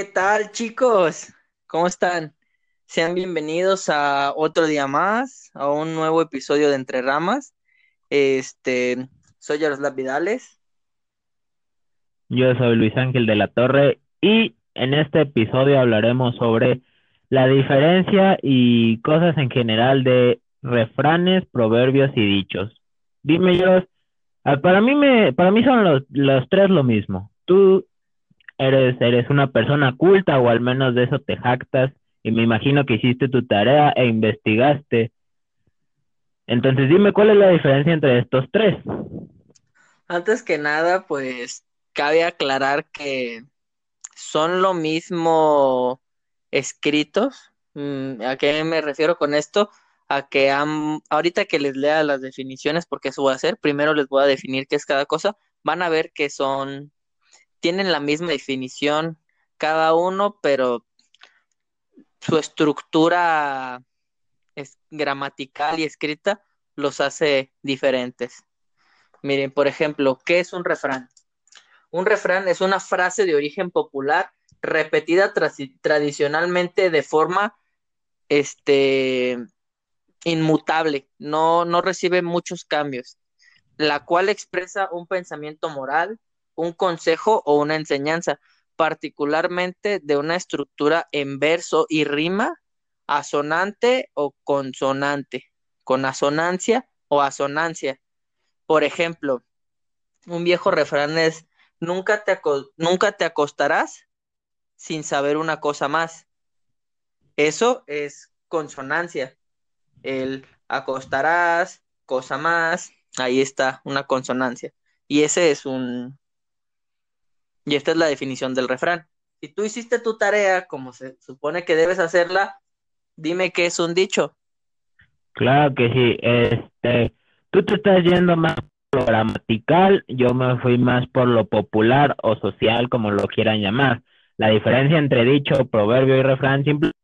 ¿Qué tal, chicos? ¿Cómo están? Sean bienvenidos a otro día más, a un nuevo episodio de Entre Ramas. Este, soy Yaroslav Vidales. Yo soy Luis Ángel de la Torre y en este episodio hablaremos sobre la diferencia y cosas en general de refranes, proverbios y dichos. Dime, yo, ah, para mí me, para mí son los, los tres lo mismo. Tú eres, eres una persona culta o al menos de eso te jactas y me imagino que hiciste tu tarea e investigaste. Entonces dime cuál es la diferencia entre estos tres. Antes que nada, pues cabe aclarar que son lo mismo escritos. Mm, ¿A qué me refiero con esto? A que ahorita que les lea las definiciones, porque eso voy a hacer, primero les voy a definir qué es cada cosa, van a ver que son tienen la misma definición cada uno, pero su estructura es gramatical y escrita los hace diferentes. Miren, por ejemplo, ¿qué es un refrán? Un refrán es una frase de origen popular repetida tradicionalmente de forma este, inmutable, no, no recibe muchos cambios, la cual expresa un pensamiento moral, un consejo o una enseñanza, particularmente de una estructura en verso y rima, asonante o consonante, con asonancia o asonancia. Por ejemplo, un viejo refrán es, nunca te, nunca te acostarás sin saber una cosa más. Eso es consonancia. El acostarás, cosa más, ahí está una consonancia. Y ese es un, y esta es la definición del refrán. Si tú hiciste tu tarea como se supone que debes hacerla, dime qué es un dicho. Claro que sí. Este, tú te estás yendo más por lo gramatical, yo me fui más por lo popular o social, como lo quieran llamar. La diferencia entre dicho, proverbio y refrán simplemente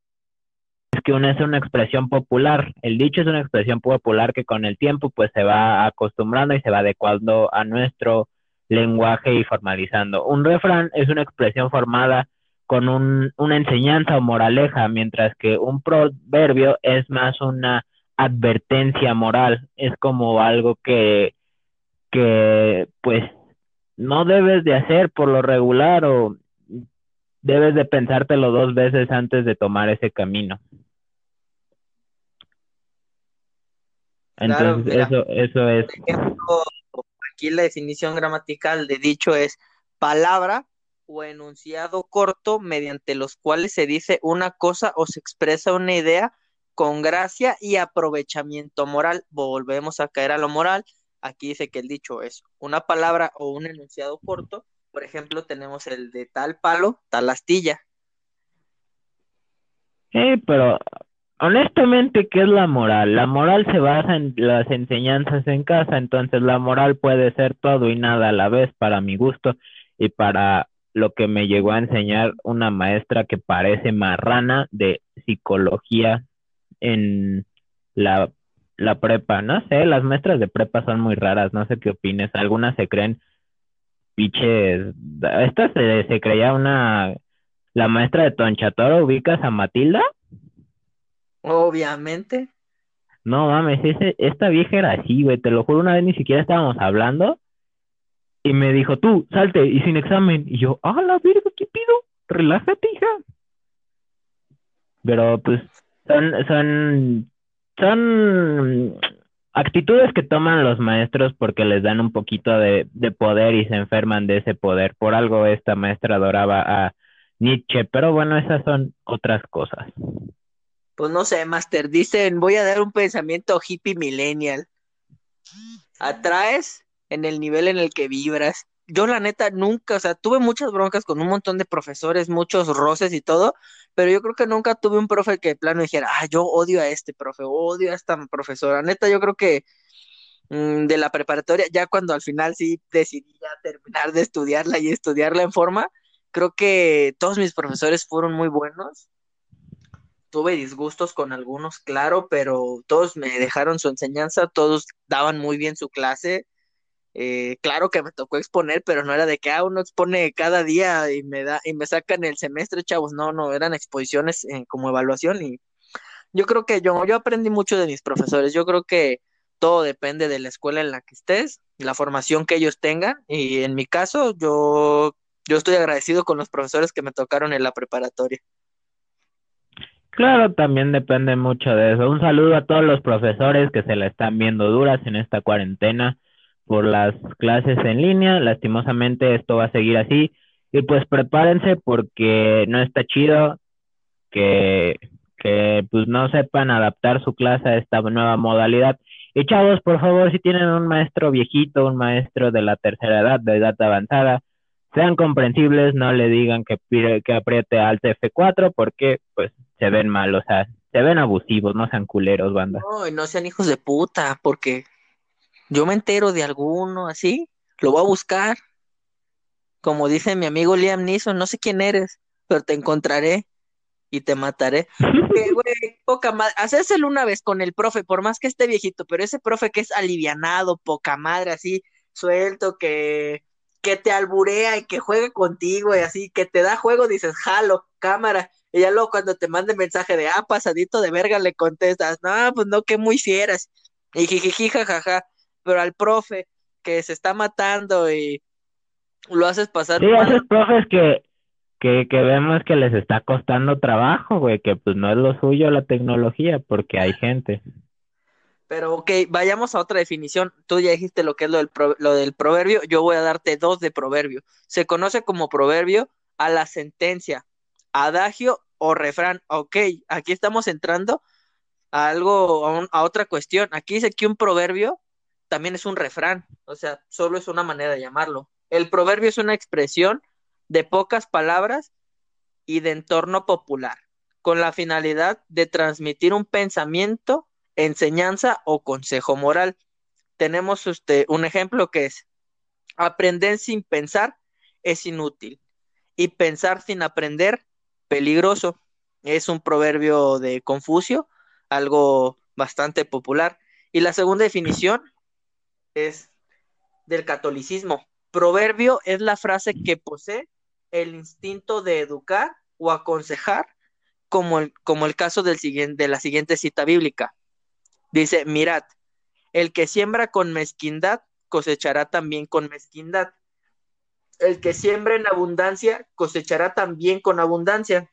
es que uno es una expresión popular. El dicho es una expresión popular que con el tiempo pues se va acostumbrando y se va adecuando a nuestro lenguaje y formalizando. Un refrán es una expresión formada con un, una enseñanza o moraleja, mientras que un proverbio es más una advertencia moral, es como algo que, que pues no debes de hacer por lo regular o debes de pensártelo dos veces antes de tomar ese camino. Entonces, eso, eso es aquí la definición gramatical de dicho es palabra o enunciado corto mediante los cuales se dice una cosa o se expresa una idea con gracia y aprovechamiento moral. Volvemos a caer a lo moral. Aquí dice que el dicho es una palabra o un enunciado corto. Por ejemplo, tenemos el de tal palo, tal astilla. Sí, pero Honestamente, ¿qué es la moral? La moral se basa en las enseñanzas en casa, entonces la moral puede ser todo y nada a la vez para mi gusto y para lo que me llegó a enseñar una maestra que parece marrana de psicología en la, la prepa. No sé, las maestras de prepa son muy raras, no sé qué opines. Algunas se creen piches. Esta se, se creía una. La maestra de Tonchatoro, ¿ubicas a Matilda? Obviamente. No mames, ese, esta vieja era así, güey, te lo juro, una vez ni siquiera estábamos hablando y me dijo, tú, salte y sin examen. Y yo, ah, la verga, ¿qué pido? Relájate, hija. Pero pues son, son, son actitudes que toman los maestros porque les dan un poquito de, de poder y se enferman de ese poder. Por algo esta maestra adoraba a Nietzsche, pero bueno, esas son otras cosas pues no sé, Master, dicen, voy a dar un pensamiento hippie millennial. Atraes en el nivel en el que vibras. Yo la neta nunca, o sea, tuve muchas broncas con un montón de profesores, muchos roces y todo, pero yo creo que nunca tuve un profe que de plano dijera, ah, yo odio a este profe, odio a esta profesora. Neta, yo creo que mm, de la preparatoria, ya cuando al final sí decidí terminar de estudiarla y estudiarla en forma, creo que todos mis profesores fueron muy buenos tuve disgustos con algunos, claro, pero todos me dejaron su enseñanza, todos daban muy bien su clase. Eh, claro que me tocó exponer, pero no era de que ah, uno expone cada día y me da y me sacan el semestre, chavos. No, no, eran exposiciones eh, como evaluación y yo creo que yo, yo aprendí mucho de mis profesores. Yo creo que todo depende de la escuela en la que estés, la formación que ellos tengan y en mi caso yo yo estoy agradecido con los profesores que me tocaron en la preparatoria. Claro, también depende mucho de eso. Un saludo a todos los profesores que se la están viendo duras en esta cuarentena por las clases en línea. Lastimosamente esto va a seguir así. Y pues prepárense porque no está chido que, que pues no sepan adaptar su clase a esta nueva modalidad. Y chavos, por favor, si tienen un maestro viejito, un maestro de la tercera edad, de edad avanzada, sean comprensibles, no le digan que, que apriete alt F4 porque pues se ven mal, o sea, se ven abusivos, no sean culeros, banda. No, y no sean hijos de puta, porque yo me entero de alguno así, lo voy a buscar. Como dice mi amigo Liam Neeson, no sé quién eres, pero te encontraré y te mataré. Que, güey, poca madre. Hacéselo una vez con el profe, por más que esté viejito, pero ese profe que es alivianado, poca madre, así, suelto, que que te alburea y que juegue contigo y así, que te da juego, dices, jalo, cámara. Y ya luego cuando te mande mensaje de, ah, pasadito de verga, le contestas, no, pues no, que muy fieras. Y jijiji, jajaja. Pero al profe que se está matando y lo haces pasar. Sí, esos profes que, que, que vemos que les está costando trabajo, güey, que pues no es lo suyo la tecnología, porque hay gente. Pero ok, vayamos a otra definición. Tú ya dijiste lo que es lo del, lo del proverbio, yo voy a darte dos de proverbio. Se conoce como proverbio a la sentencia, adagio o refrán. Ok, aquí estamos entrando a algo, a, a otra cuestión. Aquí dice que un proverbio también es un refrán, o sea, solo es una manera de llamarlo. El proverbio es una expresión de pocas palabras y de entorno popular, con la finalidad de transmitir un pensamiento enseñanza o consejo moral. Tenemos este, un ejemplo que es, aprender sin pensar es inútil y pensar sin aprender peligroso. Es un proverbio de Confucio, algo bastante popular. Y la segunda definición es del catolicismo. Proverbio es la frase que posee el instinto de educar o aconsejar, como el, como el caso del de la siguiente cita bíblica. Dice, mirad, el que siembra con mezquindad cosechará también con mezquindad. El que siembra en abundancia cosechará también con abundancia.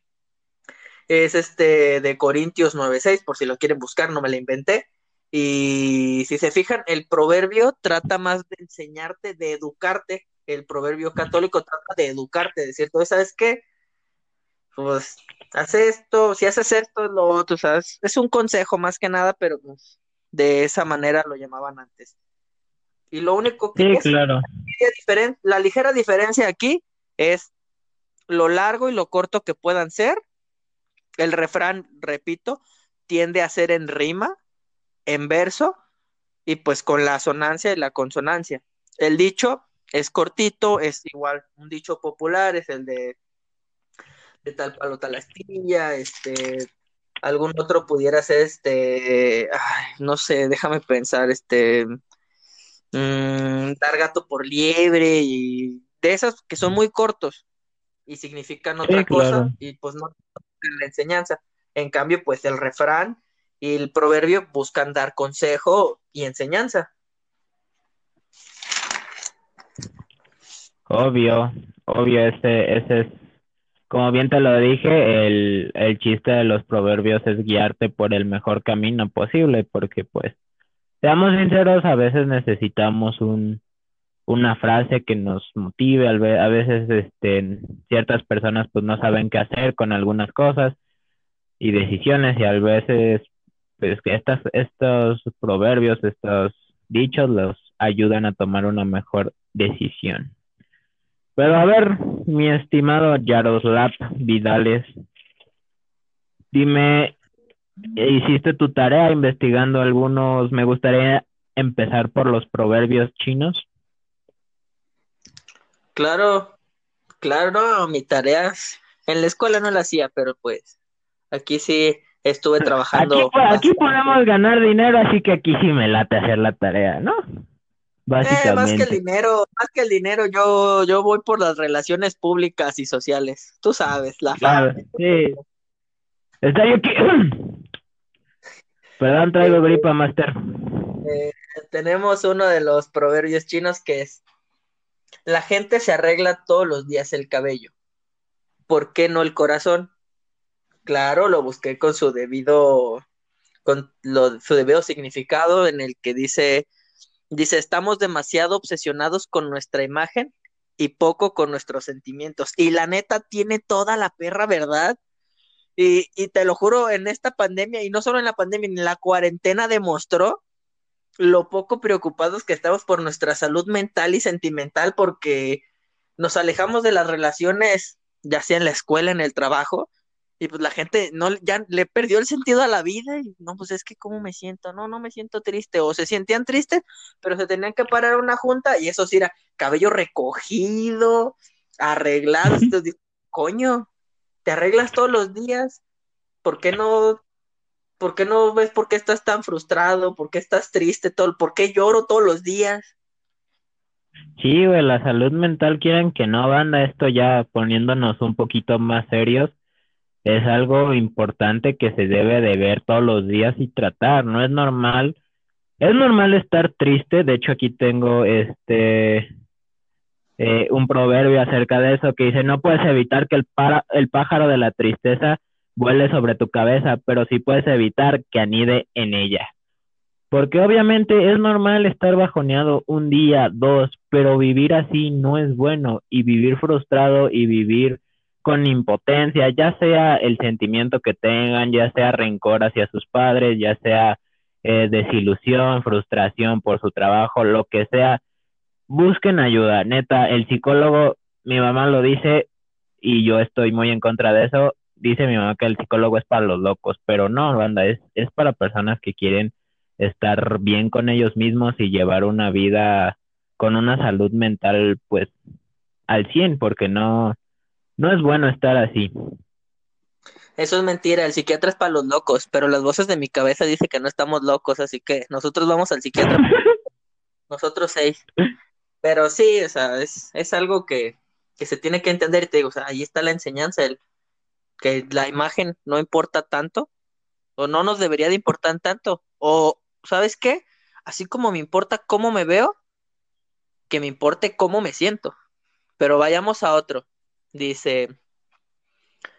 Es este de Corintios 9:6, por si lo quieren buscar, no me lo inventé. Y si se fijan, el proverbio trata más de enseñarte, de educarte. El proverbio católico trata de educarte, de cierto, ¿sabes qué? Pues haz esto, si haces esto, lo otro, ¿sabes? Es un consejo más que nada, pero pues de esa manera lo llamaban antes. Y lo único que... Sí, claro. La ligera diferencia aquí es lo largo y lo corto que puedan ser. El refrán, repito, tiende a ser en rima, en verso, y pues con la asonancia y la consonancia. El dicho es cortito, es igual, un dicho popular es el de de tal palo tal astilla, este, algún otro pudiera ser este, no sé, déjame pensar, este, mm, dar gato por liebre y de esas que son muy cortos y significan otra cosa y pues no la enseñanza. En cambio, pues el refrán y el proverbio buscan dar consejo y enseñanza. Obvio, obvio, ese, ese es como bien te lo dije, el, el chiste de los proverbios es guiarte por el mejor camino posible, porque pues, seamos sinceros, a veces necesitamos un, una frase que nos motive, a veces este, ciertas personas pues no saben qué hacer con algunas cosas y decisiones y a veces pues que estas, estos proverbios, estos dichos los ayudan a tomar una mejor decisión. Pero a ver, mi estimado Yaroslav Vidales, dime, ¿hiciste tu tarea investigando algunos? Me gustaría empezar por los proverbios chinos. Claro, claro, mi tarea en la escuela no la hacía, pero pues aquí sí estuve trabajando. Aquí, aquí podemos ganar dinero, así que aquí sí me late hacer la tarea, ¿no? Básicamente. Eh, más que el dinero, más que el dinero, yo, yo voy por las relaciones públicas y sociales. Tú sabes, la Claro, sí. Está yo aquí. Perdón, traigo gripa, Master. Eh, tenemos uno de los proverbios chinos que es, la gente se arregla todos los días el cabello. ¿Por qué no el corazón? Claro, lo busqué con su debido, con lo, su debido significado en el que dice, dice, estamos demasiado obsesionados con nuestra imagen y poco con nuestros sentimientos. Y la neta tiene toda la perra verdad. Y, y te lo juro, en esta pandemia, y no solo en la pandemia, en la cuarentena demostró lo poco preocupados que estamos por nuestra salud mental y sentimental porque nos alejamos de las relaciones, ya sea en la escuela, en el trabajo, y pues la gente no ya le perdió el sentido a la vida y no, pues es que cómo me siento, no, no me siento triste, o se sentían tristes, pero se tenían que parar a una junta y eso sí era cabello recogido, arreglado, entonces, coño, te arreglas todos los días, ¿por qué no ¿Por qué no ves por qué estás tan frustrado? ¿Por qué estás triste? Todo, ¿Por qué lloro todos los días? Sí, güey, la salud mental quieren que no, banda, esto ya poniéndonos un poquito más serios, es algo importante que se debe de ver todos los días y tratar, no es normal, es normal estar triste, de hecho aquí tengo este eh, un proverbio acerca de eso que dice, no puedes evitar que el, para, el pájaro de la tristeza vuele sobre tu cabeza, pero sí puedes evitar que anide en ella. Porque obviamente es normal estar bajoneado un día, dos, pero vivir así no es bueno y vivir frustrado y vivir con impotencia, ya sea el sentimiento que tengan, ya sea rencor hacia sus padres, ya sea eh, desilusión, frustración por su trabajo, lo que sea, busquen ayuda. Neta, el psicólogo, mi mamá lo dice y yo estoy muy en contra de eso, dice mi mamá que el psicólogo es para los locos, pero no, banda, es, es para personas que quieren estar bien con ellos mismos y llevar una vida con una salud mental, pues, al 100, porque no, no es bueno estar así. Eso es mentira, el psiquiatra es para los locos, pero las voces de mi cabeza dicen que no estamos locos, así que nosotros vamos al psiquiatra. nosotros seis. Pero sí, o sea, es, es algo que, que se tiene que entender te digo, o sea, ahí está la enseñanza, el, que la imagen no importa tanto o no nos debería de importar tanto o sabes qué así como me importa cómo me veo que me importe cómo me siento. Pero vayamos a otro. Dice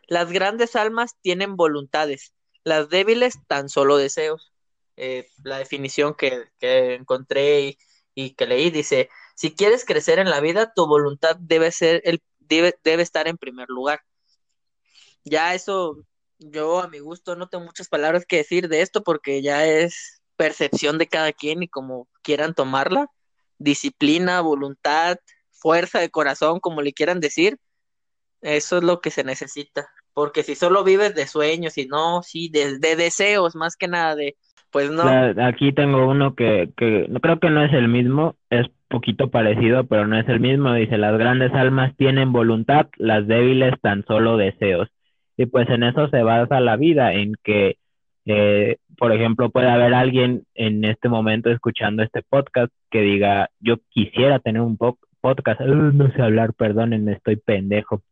las grandes almas tienen voluntades las débiles tan solo deseos eh, la definición que, que encontré y, y, que leí dice si quieres crecer en la vida tu voluntad debe ser el debe, debe estar en primer lugar. Ya eso, yo a mi gusto no tengo muchas palabras que decir de esto porque ya es percepción de cada quien y como quieran tomarla, disciplina, voluntad, fuerza de corazón, como le quieran decir, eso es lo que se necesita, porque si solo vives de sueños y no, sí, de, deseos más que nada de, pues no. aquí tengo uno que, que creo que no es el mismo, es poquito parecido, pero no es el mismo, dice, las grandes almas tienen voluntad, las débiles tan solo deseos. Y pues en eso se basa la vida, en que, eh, por ejemplo, puede haber alguien en este momento escuchando este podcast que diga, yo quisiera tener un podcast, no sé hablar, perdónenme, estoy pendejo.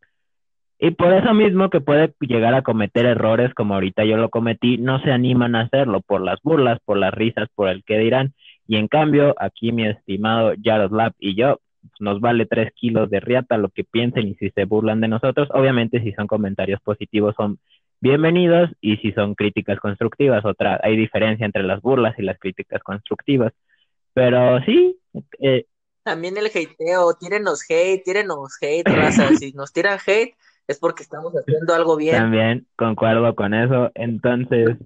Y por eso mismo que puede llegar a cometer errores como ahorita yo lo cometí, no se animan a hacerlo por las burlas, por las risas, por el que dirán. Y en cambio, aquí mi estimado Jaroslav y yo nos vale tres kilos de riata lo que piensen y si se burlan de nosotros. Obviamente, si son comentarios positivos, son bienvenidos y si son críticas constructivas, otra, hay diferencia entre las burlas y las críticas constructivas. Pero sí. Eh, También el hateo, tírenos hate, tírenos hate, raza. si nos tiran hate, es porque estamos haciendo algo bien. También concuerdo con eso. Entonces.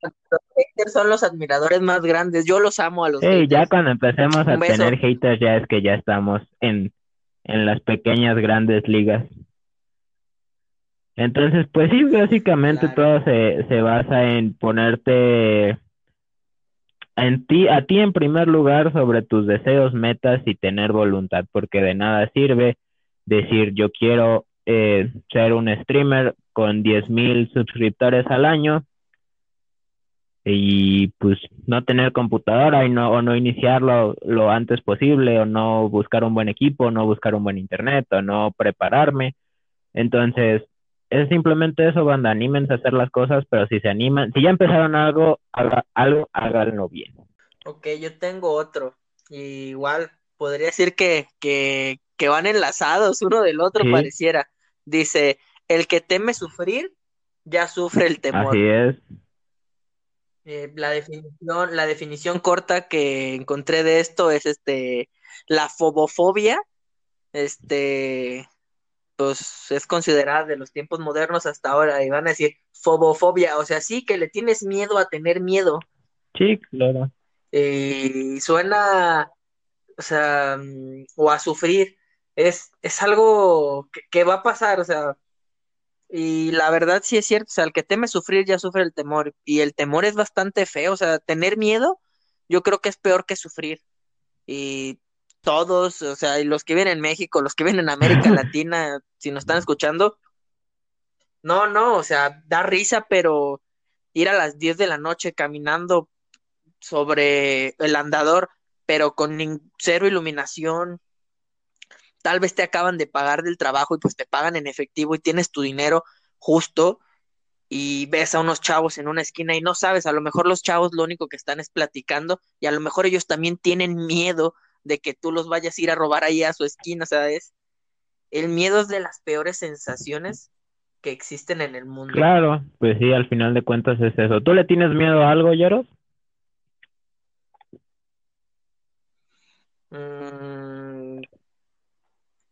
Los haters son los admiradores más grandes. Yo los amo a los haters. ya cuando empecemos a tener haters, ya es que ya estamos en, en las pequeñas grandes ligas. Entonces, pues sí, básicamente todo se, se basa en ponerte en ti, a ti en primer lugar sobre tus deseos, metas y tener voluntad, porque de nada sirve decir yo quiero eh, ser un streamer con 10 mil suscriptores al año y pues no tener computadora y no, o no iniciarlo lo antes posible o no buscar un buen equipo, no buscar un buen internet o no prepararme. Entonces, es simplemente eso, banda, anímense a hacer las cosas, pero si se animan, si ya empezaron algo, algo, háganlo bien. Ok, yo tengo otro. igual podría decir que, que, que, van enlazados uno del otro, pareciera. Dice, el que teme sufrir, ya sufre el temor. Así es. Eh, la definición, la definición corta que encontré de esto es este la fobofobia, este, pues es considerada de los tiempos modernos hasta ahora, y van a decir fobofobia, o sea, sí que le tienes miedo a tener miedo. Sí, claro. Y suena, o sea, mm, o a sufrir, es, es algo que, va a pasar, o sea, y la verdad sí es cierto, o sea, el que teme sufrir ya sufre el temor, y el temor es bastante feo, o sea, tener miedo yo creo que es peor que sufrir. Y todos, o sea, y los que viven en México, los que viven en América Latina, si nos están escuchando, no, no, o sea, da risa, pero ir a las 10 de la noche caminando sobre el andador, pero con cero iluminación, tal vez te acaban de pagar del trabajo y pues te pagan en efectivo y tienes tu dinero justo y ves a unos chavos en una esquina y no sabes, a lo mejor los chavos lo único que están es platicando y a lo mejor ellos también tienen miedo de que tú los vayas a ir a robar ahí a su esquina, ¿sabes? El miedo es de las peores sensaciones que existen en el mundo. Claro, pues sí, al final de cuentas es eso. ¿Tú le tienes miedo a algo, Yaros? Mm,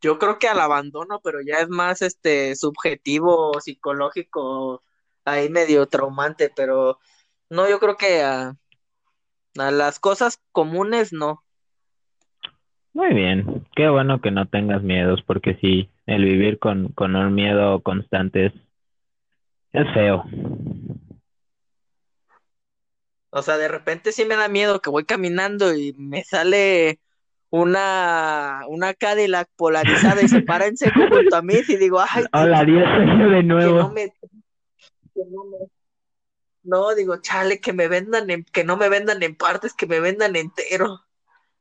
yo creo que al abandono, pero ya es más este subjetivo, psicológico, ahí medio traumante, pero no, yo creo que a las cosas comunes no. Muy bien, qué bueno que no tengas miedos, porque sí, el vivir con, con un miedo constante es, es feo. O sea, de repente sí me da miedo que voy caminando y me sale una, una Cadillac polarizada y se para en seco junto a mí y digo, ay, hola, Dios, de nuevo. no, me, no, digo, chale, que me vendan en, que no me vendan en partes, que me vendan entero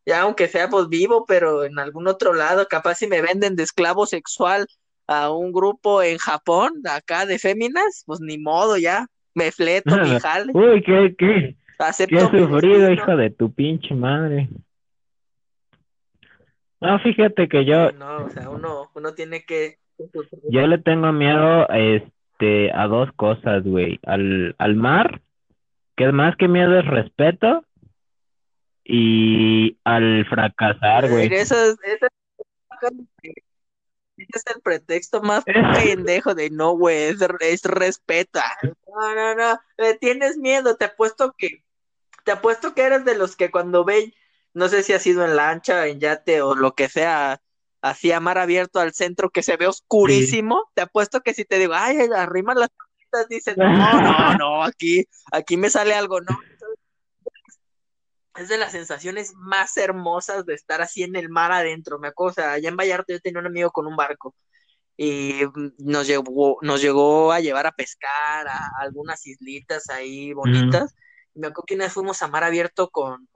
ya aunque sea pues vivo, pero en algún otro lado, capaz si me venden de esclavo sexual a un grupo en Japón, acá de féminas, pues ni modo ya, me fleto mi jale. Uy, qué, qué, qué sufrido, hijo de tu pinche madre. No, fíjate que yo... No, o sea, uno, uno tiene que... Yo le tengo miedo, este, a dos cosas, güey, al, al mar, que más que miedo es respeto, y al fracasar, güey. Eso es, es el pretexto más pendejo de no, güey, es, es respeta. No, no, no, le tienes miedo, te apuesto que, te apuesto que eres de los que cuando ve, no sé si ha sido en lancha, en yate o lo que sea, así a mar abierto al centro que se ve oscurísimo, te apuesto que si te digo, ay, arrima las dices, no, no, no, aquí, aquí me sale algo, no, es de las sensaciones más hermosas de estar así en el mar adentro. Me acuerdo, o sea, allá en Vallarta yo tenía un amigo con un barco y nos llegó, nos llegó a llevar a pescar a algunas islitas ahí bonitas. me acuerdo que una vez fuimos a mar abierto con,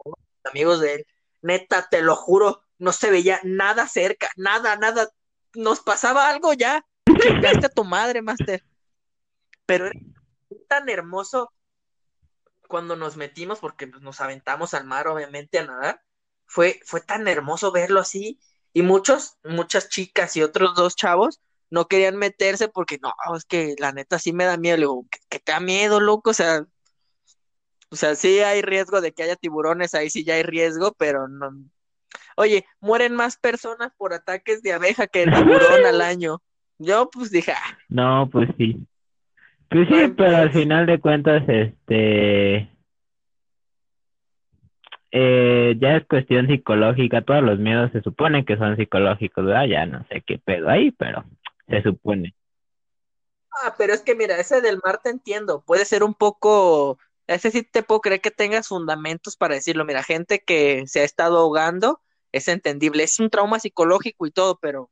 amigos de él. Neta, te lo juro, no se veía nada cerca, nada, nada. Nos pasaba algo ya. Chingaste a tu madre, Master. Pero era tan hermoso cuando nos metimos, porque pues, nos aventamos al mar, obviamente, a nadar, fue, fue tan hermoso verlo así. Y muchos, muchas chicas y otros dos chavos no querían meterse porque no, es que la neta sí me da miedo. Le digo, que, te da miedo, loco. O sea, o sea, sí hay riesgo de que haya tiburones, ahí sí ya hay riesgo, pero no. Oye, mueren más personas por ataques de abeja que el tiburón al año. Yo pues dije, ah". no, pues sí. Pues sí, pero al final de cuentas, este, eh, ya es cuestión psicológica, todos los miedos se supone que son psicológicos, ¿verdad? Ya no sé qué pedo ahí, pero se supone. Ah, pero es que mira, ese del mar te entiendo, puede ser un poco, ese sí te puedo creer que tengas fundamentos para decirlo, mira, gente que se ha estado ahogando, es entendible, es un trauma psicológico y todo, pero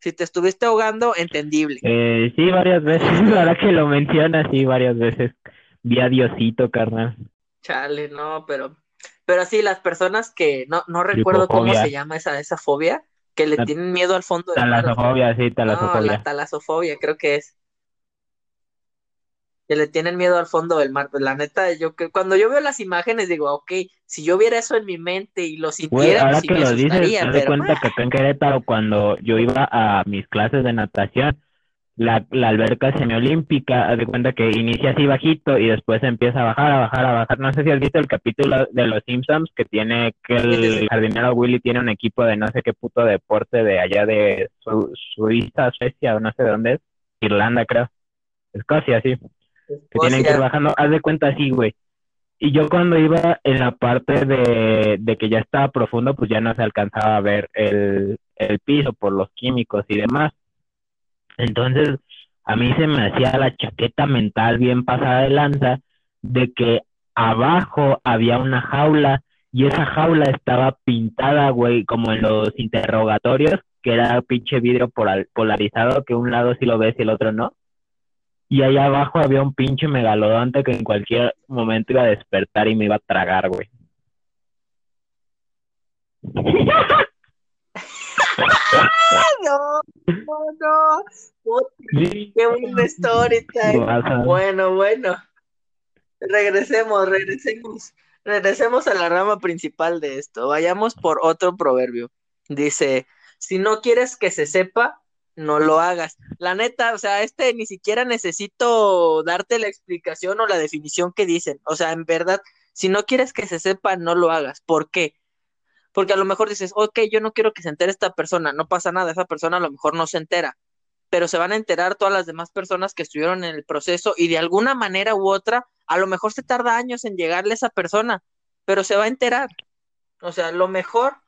si te estuviste ahogando, entendible. Eh, sí, varias veces, ahora que lo mencionas, sí, varias veces. Vi a Diosito, carnal. Chale, no, pero, pero sí, las personas que no, no recuerdo cómo se llama esa, esa fobia, que le La- tienen miedo al fondo del mar. Talasofobia, sí, No, talasofobia. la talasofobia, creo que es. Que le tienen miedo al fondo del mar. Pues la neta, yo que cuando yo veo las imágenes digo, ok, si yo viera eso en mi mente y lo sintiera, ahora pues sí que me lo dices, te das cuenta que acá en Querétaro, cuando yo iba a mis clases de natación, la, la alberca semiolímpica, haz de cuenta que inicia así bajito y después empieza a bajar, a bajar, a bajar. No sé si has visto el capítulo de los Simpsons que tiene que el jardinero Willy tiene un equipo de no sé qué puto deporte de allá de Su- Suiza, Suecia o no sé de dónde es, Irlanda creo, Escocia, sí que tienen que ir bajando, haz de cuenta así, güey. Y yo cuando iba en la parte de, de que ya estaba profundo, pues ya no se alcanzaba a ver el, el piso por los químicos y demás. Entonces, a mí se me hacía la chaqueta mental bien pasada de lanza de que abajo había una jaula y esa jaula estaba pintada, güey, como en los interrogatorios, que era pinche vidrio polar- polarizado, que un lado sí lo ves y el otro no. Y allá abajo había un pinche megalodonte que en cualquier momento iba a despertar y me iba a tragar, güey. No, no, no. Qué buen story time. Guasa. Bueno, bueno. Regresemos, regresemos. Regresemos a la rama principal de esto. Vayamos por otro proverbio. Dice, si no quieres que se sepa, no lo hagas. La neta, o sea, este ni siquiera necesito darte la explicación o la definición que dicen. O sea, en verdad, si no quieres que se sepa, no lo hagas. ¿Por qué? Porque a lo mejor dices, ok, yo no quiero que se entere esta persona, no pasa nada, esa persona a lo mejor no se entera, pero se van a enterar todas las demás personas que estuvieron en el proceso y de alguna manera u otra, a lo mejor se tarda años en llegarle a esa persona, pero se va a enterar. O sea, lo mejor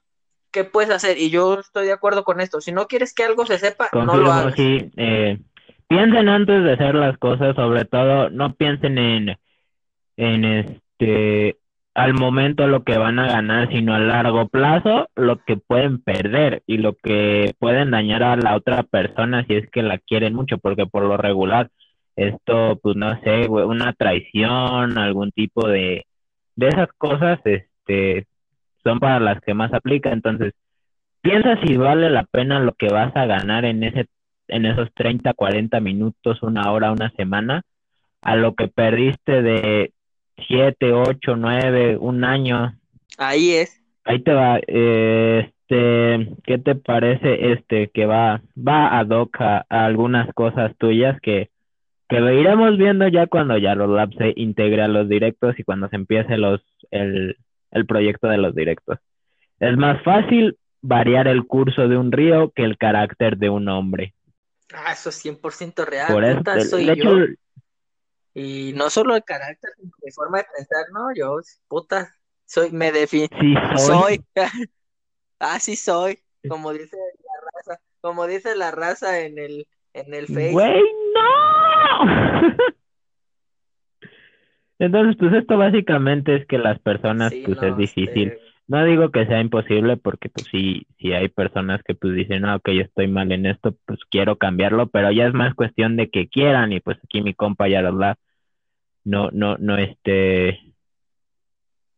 que puedes hacer, y yo estoy de acuerdo con esto, si no quieres que algo se sepa, no lo hagas. sí. Eh, piensen antes de hacer las cosas, sobre todo, no piensen en, en este, al momento lo que van a ganar, sino a largo plazo lo que pueden perder y lo que pueden dañar a la otra persona si es que la quieren mucho, porque por lo regular esto, pues no sé, una traición, algún tipo de, de esas cosas, este, son para las que más aplica. Entonces, piensa si vale la pena lo que vas a ganar en ese, en esos 30, 40 minutos, una hora, una semana, a lo que perdiste de 7, 8, 9, un año. Ahí es. Ahí te va, eh, este, ¿qué te parece este que va, va ad hoc a, a algunas cosas tuyas que, que lo iremos viendo ya cuando ya los labs se integre a los directos y cuando se empiece los, el, el proyecto de los directos. Es más fácil variar el curso de un río que el carácter de un hombre. Ah, eso es 100% real. Por eso, puta, soy yo. Y no solo el carácter, sino mi forma de pensar, no, yo, puta, soy, me defino, sí soy. soy, así soy, como dice la raza, como dice la raza en el, en el Face. Güey, no. Entonces, pues esto básicamente es que las personas, Sí, pues no, es difícil. este, No digo que sea imposible porque pues sí, sí hay personas que pues dicen, no, que yo estoy mal en esto, pues quiero cambiarlo, pero ya es más cuestión de que quieran y pues aquí mi compa ya la no, no, no, este,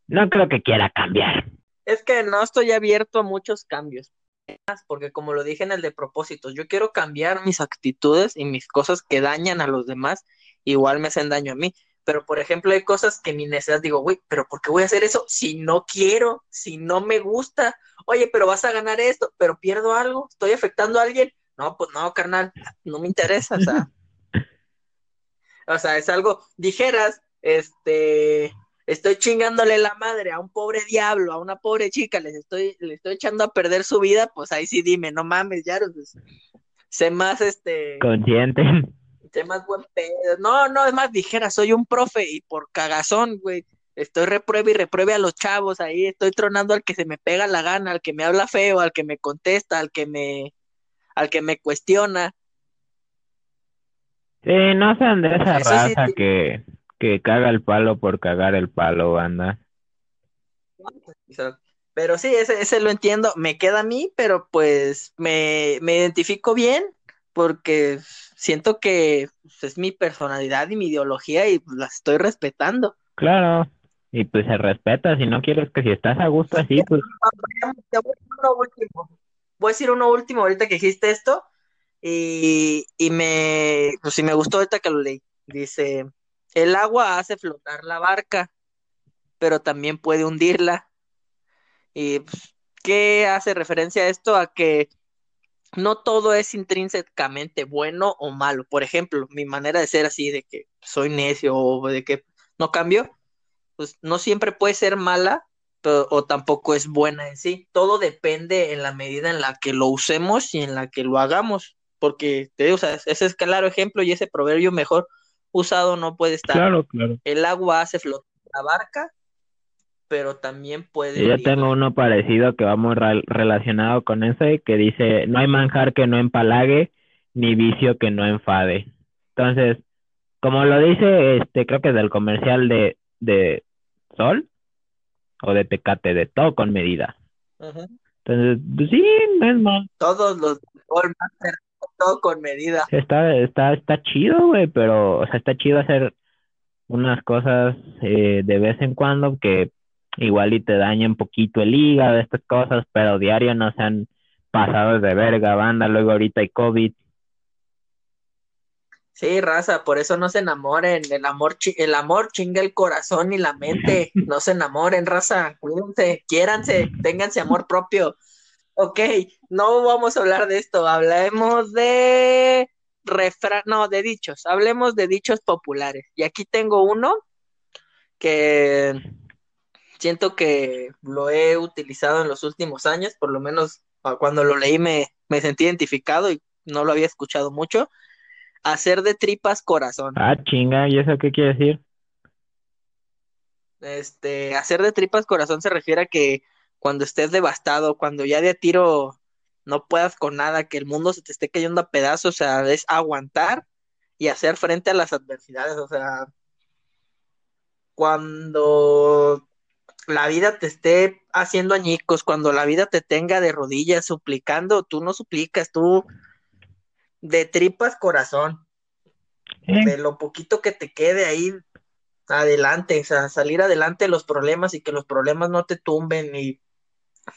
no creo que quiera cambiar. Es que no estoy abierto a muchos cambios, porque como lo dije en el de propósitos, yo quiero cambiar mis actitudes y mis cosas que dañan a los demás, igual me hacen daño a mí. Pero, por ejemplo, hay cosas que mi necesidad digo, güey, pero ¿por qué voy a hacer eso si no quiero, si no me gusta? Oye, pero vas a ganar esto, pero pierdo algo, estoy afectando a alguien. No, pues no, carnal, no me interesa, o sea. O sea, es algo, dijeras, este, estoy chingándole la madre a un pobre diablo, a una pobre chica, les estoy, le estoy echando a perder su vida, pues ahí sí dime, no mames, ya, pues, sé más, este, Consciente. Sé más buen pedo. No, no, es más, dijera, soy un profe y por cagazón, güey, estoy repruebe y repruebe a los chavos ahí, estoy tronando al que se me pega la gana, al que me habla feo, al que me contesta, al que me, al que me cuestiona. Sí, no sean de esa Eso raza que, que caga el palo por cagar el palo, banda. Pero sí, ese, ese lo entiendo, me queda a mí, pero pues me, me identifico bien porque siento que pues, es mi personalidad y mi ideología y pues, la estoy respetando. Claro, y pues se respeta, si no quieres que si estás a gusto así, pues... Voy a decir uno último ahorita que dijiste esto y, y me, pues sí me gustó ahorita que lo leí. Dice, el agua hace flotar la barca, pero también puede hundirla. Y pues, ¿qué hace referencia a esto? A que no todo es intrínsecamente bueno o malo. Por ejemplo, mi manera de ser así, de que soy necio o de que no cambio, pues no siempre puede ser mala o tampoco es buena en sí. Todo depende en la medida en la que lo usemos y en la que lo hagamos. Porque te digo, o sea, ese es claro ejemplo y ese proverbio mejor usado no puede estar. Claro, claro. El agua hace flotar la barca, pero también puede. Yo tengo uno parecido que va muy relacionado con ese, que dice: No hay manjar que no empalague, ni vicio que no enfade. Entonces, como lo dice, este, creo que es del comercial de, de Sol o de Tecate, de todo con medida. Entonces, pues sí, no es mal. Todos los Sol todo con medida. Está, está, está chido, güey, pero, o sea, está chido hacer unas cosas eh, de vez en cuando que igual y te dañen poquito el hígado, estas cosas, pero diario no se han pasado de verga, banda, luego ahorita hay COVID. Sí, raza, por eso no se enamoren, el amor, el amor chinga el corazón y la mente, no se enamoren, raza, cuídense, quiéranse, ténganse amor propio. Ok, no vamos a hablar de esto, hablemos de refrán, no, de dichos, hablemos de dichos populares. Y aquí tengo uno que siento que lo he utilizado en los últimos años, por lo menos cuando lo leí me, me sentí identificado y no lo había escuchado mucho. Hacer de tripas corazón. Ah, chinga, ¿y eso qué quiere decir? Este, hacer de tripas corazón se refiere a que cuando estés devastado, cuando ya de a tiro no puedas con nada, que el mundo se te esté cayendo a pedazos, o sea, es aguantar y hacer frente a las adversidades, o sea, cuando la vida te esté haciendo añicos, cuando la vida te tenga de rodillas suplicando, tú no suplicas, tú de tripas corazón, de lo poquito que te quede ahí adelante, o sea, salir adelante de los problemas y que los problemas no te tumben y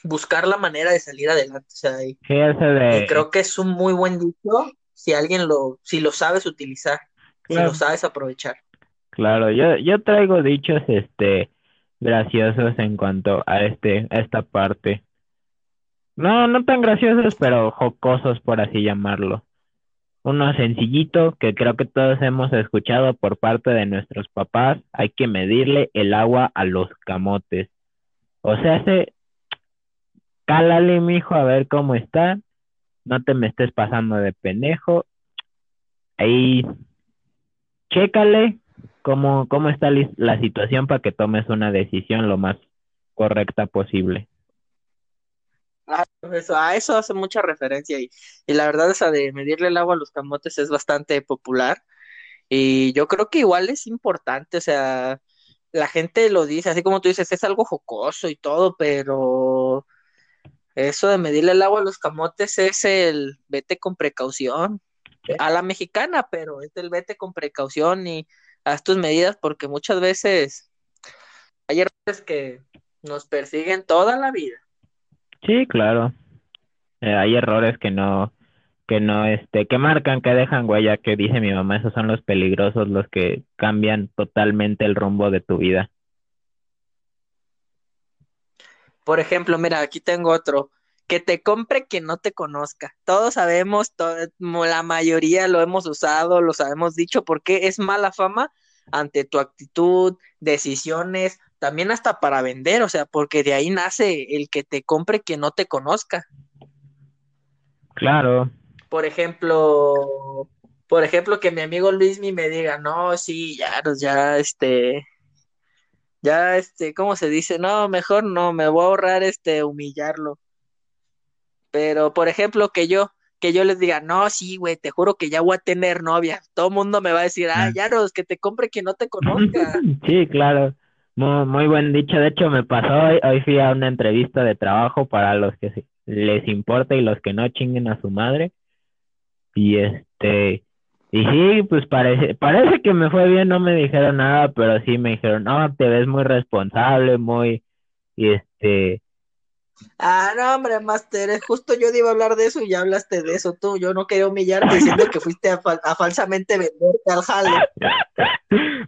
buscar la manera de salir adelante. O sea, y, creo que es un muy buen dicho si alguien lo, si lo sabes utilizar, si lo sabes aprovechar. Claro, yo, yo traigo dichos este graciosos en cuanto a este, a esta parte. No, no tan graciosos, pero jocosos por así llamarlo. Uno sencillito que creo que todos hemos escuchado por parte de nuestros papás, hay que medirle el agua a los camotes. O sea, se, cálale, mijo, a ver cómo está. No te me estés pasando de pendejo. Ahí, chécale cómo, cómo está la situación para que tomes una decisión lo más correcta posible. Ah, eso, a eso hace mucha referencia y, y la verdad esa de medirle el agua a los camotes es bastante popular y yo creo que igual es importante, o sea, la gente lo dice, así como tú dices, es algo jocoso y todo, pero eso de medirle el agua a los camotes es el vete con precaución. A la mexicana, pero es el vete con precaución y haz tus medidas porque muchas veces hay errores que nos persiguen toda la vida. Sí, claro. Eh, hay errores que no, que no, este, que marcan, que dejan huella, que dice mi mamá, esos son los peligrosos, los que cambian totalmente el rumbo de tu vida. Por ejemplo, mira, aquí tengo otro. Que te compre quien no te conozca. Todos sabemos, la mayoría lo hemos usado, lo sabemos dicho, porque es mala fama ante tu actitud, decisiones, también hasta para vender, o sea, porque de ahí nace el que te compre quien no te conozca. Claro. Por ejemplo, por ejemplo, que mi amigo Luismi me diga, no, sí, ya, ya, este, ya, este, ¿cómo se dice? No, mejor no, me voy a ahorrar, este, humillarlo. Pero, por ejemplo, que yo, que yo les diga, no, sí, güey, te juro que ya voy a tener novia. Todo el mundo me va a decir, ah, ya no, que te compre que no te conozca. sí, claro. Muy, muy buen dicho. De hecho, me pasó hoy, hoy fui a una entrevista de trabajo para los que les importa y los que no chinguen a su madre. Y este, Y sí, pues parece, parece que me fue bien, no me dijeron nada, pero sí me dijeron, no, te ves muy responsable, muy, y este... Ah, no, hombre, Master, justo yo iba a hablar de eso y ya hablaste de eso tú, yo no quería humillarte diciendo que fuiste a, falsamente venderte al jale.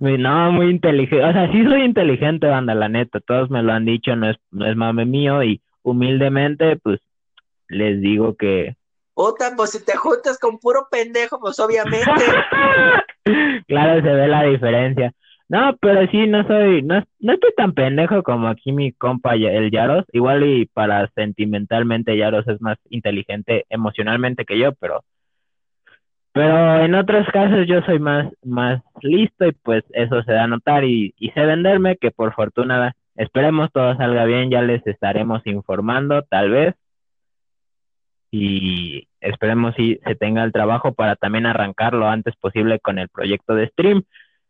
no, muy inteligente, o sea, sí soy inteligente, banda, la neta, todos me lo han dicho, no es, no es mame mío y humildemente, pues, les digo que, Otra, pues si te juntas con puro pendejo, pues obviamente. claro, se ve la diferencia. No, pero sí, no soy, no, no estoy tan pendejo como aquí mi compa el Yaros. Igual y para sentimentalmente Yaros es más inteligente emocionalmente que yo, pero, pero en otros casos yo soy más, más listo y pues eso se da a notar y, y sé venderme que por fortuna esperemos todo salga bien, ya les estaremos informando tal vez y esperemos si se tenga el trabajo para también arrancar lo antes posible con el proyecto de stream.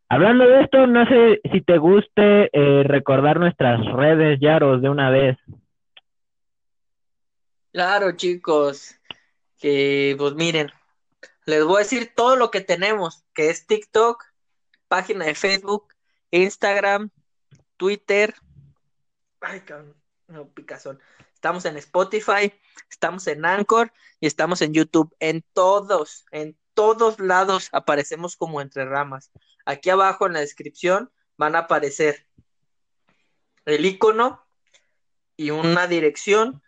Hablando de esto, no sé si te guste eh, recordar nuestras redes, Yaros, de una vez. Claro, chicos, que pues miren, les voy a decir todo lo que tenemos, que es TikTok, página de Facebook, Instagram, Twitter, ay, no, picazón, estamos en Spotify, estamos en Anchor y estamos en YouTube. En todos, en todos lados aparecemos como entre ramas. Aquí abajo en la descripción van a aparecer el icono y una dirección.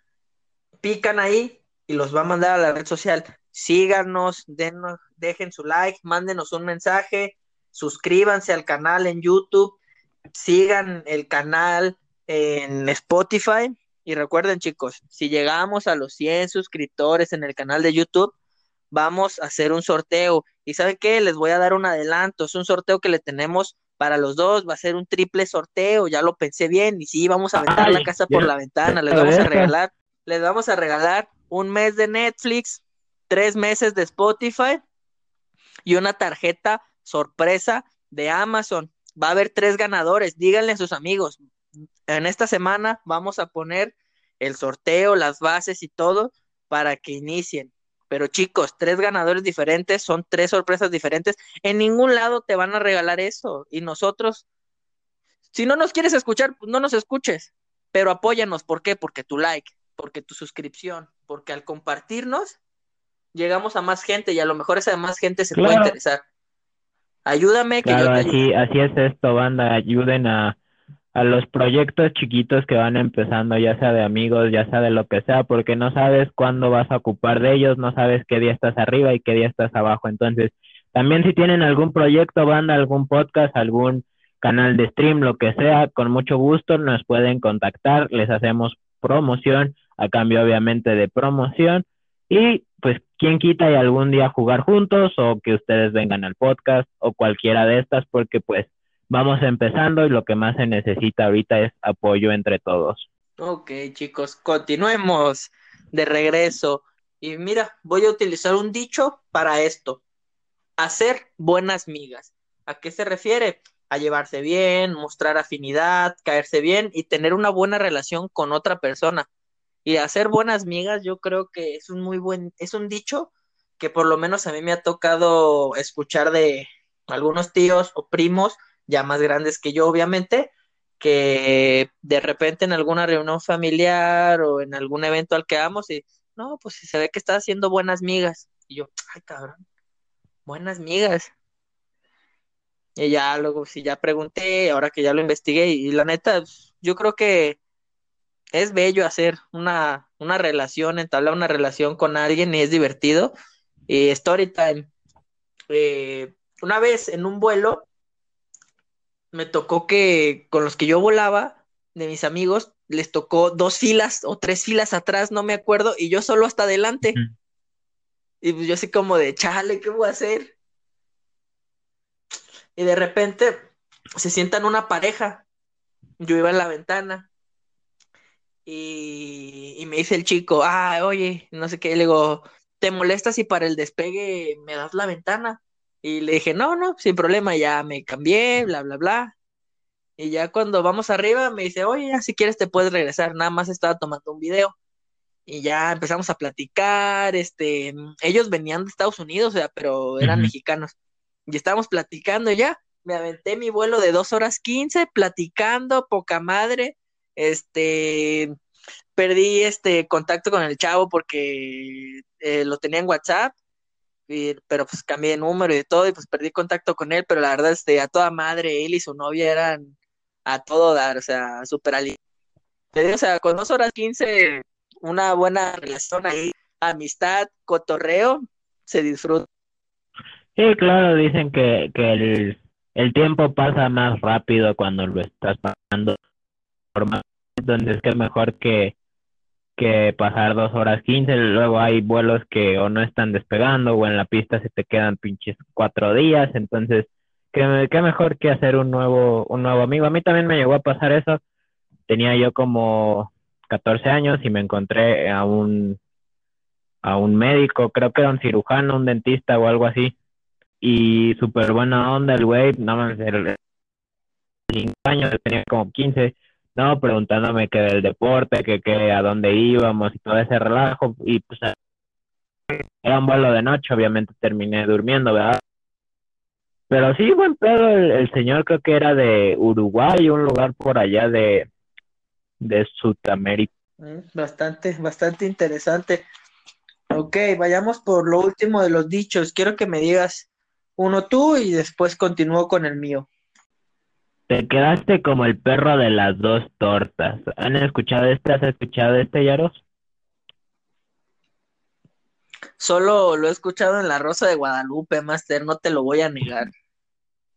Pican ahí y los va a mandar a la red social. Síganos, denos, dejen su like, mándenos un mensaje, suscríbanse al canal en YouTube, sigan el canal en Spotify y recuerden, chicos, si llegamos a los 100 suscriptores en el canal de YouTube, vamos a hacer un sorteo. ¿Y saben qué? Les voy a dar un adelanto. Es un sorteo que le tenemos para los dos. Va a ser un triple sorteo. Ya lo pensé bien. Y sí, vamos a aventar la casa por la ventana. Les vamos a regalar, les vamos a regalar un mes de Netflix, tres meses de Spotify y una tarjeta sorpresa de Amazon. Va a haber tres ganadores. Díganle a sus amigos en esta semana vamos a poner el sorteo, las bases y todo para que inicien. Pero chicos, tres ganadores diferentes, son tres sorpresas diferentes. En ningún lado te van a regalar eso. Y nosotros, si no nos quieres escuchar, pues no nos escuches. Pero apóyanos, ¿por qué? Porque tu like, porque tu suscripción, porque al compartirnos, llegamos a más gente y a lo mejor esa más gente se puede interesar. Ayúdame. Que claro, así, así es esto, banda. Ayuden a, a los proyectos chiquitos que van empezando, ya sea de amigos, ya sea de lo que sea, porque no sabes cuándo vas a ocupar de ellos, no sabes qué día estás arriba y qué día estás abajo. Entonces, también si tienen algún proyecto, banda, algún podcast, algún canal de stream, lo que sea, con mucho gusto nos pueden contactar, les hacemos promoción, a cambio obviamente de promoción, y pues quién quita y algún día jugar juntos o que ustedes vengan al podcast o cualquiera de estas, porque pues vamos empezando y lo que más se necesita ahorita es apoyo entre todos. Ok, chicos, continuemos de regreso. Y mira, voy a utilizar un dicho para esto. Hacer buenas migas. ¿A qué se refiere? A llevarse bien, mostrar afinidad, caerse bien y tener una buena relación con otra persona. Y hacer buenas migas, yo creo que es un muy buen, es un dicho que por lo menos a mí me ha tocado escuchar de algunos tíos o primos ya más grandes que yo, obviamente, que de repente en alguna reunión familiar o en algún evento al que vamos y, no, pues se ve que está haciendo buenas migas. Y yo, ay, cabrón, buenas migas. Y ya luego, si ya pregunté, ahora que ya lo investigué, y, la neta, yo creo que es bello hacer una, una relación, entablar una relación con alguien y es divertido. Y story time. Eh, una vez en un vuelo, me tocó que con los que yo volaba, de mis amigos, les tocó dos filas o tres filas atrás, no me acuerdo, y yo solo hasta adelante. Y pues yo así como de, chale, ¿qué voy a hacer? Y de repente se sientan una pareja. Yo iba en la ventana. Y, y me dice el chico, ah, oye, no sé qué, le digo, ¿te molesta si para el despegue me das la ventana? Y le dije, no, no, sin problema, ya me cambié, bla, bla, bla. Y ya cuando vamos arriba me dice, oye, si quieres te puedes regresar, nada más estaba tomando un video. y ya empezamos a platicar, este, ellos venían de Estados Unidos, o sea, pero eran mexicanos, y estábamos platicando ya, me aventé mi vuelo de dos horas quince, platicando, poca madre, este, perdí este contacto con el chavo porque eh, lo tenía en WhatsApp, pero pues cambié de número y de todo, y pues perdí contacto con él, pero la verdad, este, a toda madre, él y su novia eran a todo dar, o sea, súper O sea, con dos horas quince una buena relación ahí, amistad, cotorreo, se disfruta. Sí, claro, dicen que, que el, el tiempo pasa más rápido cuando lo estás pasando entonces que es mejor que, que pasar dos horas quince, luego hay vuelos que o no están despegando o en la pista se te quedan pinches cuatro días, entonces qué, qué mejor que hacer un nuevo, un nuevo amigo. A mí también me llegó a pasar eso, tenía yo como 14 años y me encontré a un, a un médico, creo que era un cirujano, un dentista o algo así. Y súper buena onda el güey, nada más el, años, tenía como 15, no, preguntándome que del deporte, que, que a dónde íbamos y todo ese relajo. Y pues era un vuelo de noche, obviamente terminé durmiendo, ¿verdad? Pero sí, buen pedo, el, señor creo que era de Uruguay, un lugar por allá de, de Sudamérica. Mm, bastante, bastante interesante. Ok, vayamos por lo último de los dichos. Quiero que me digas uno tú y después continúo con el mío. Te quedaste como el perro de las dos tortas. ¿Han escuchado este? ¿Has escuchado este, Yaros? Solo lo he escuchado en La Rosa de Guadalupe, Master, no te lo voy a negar.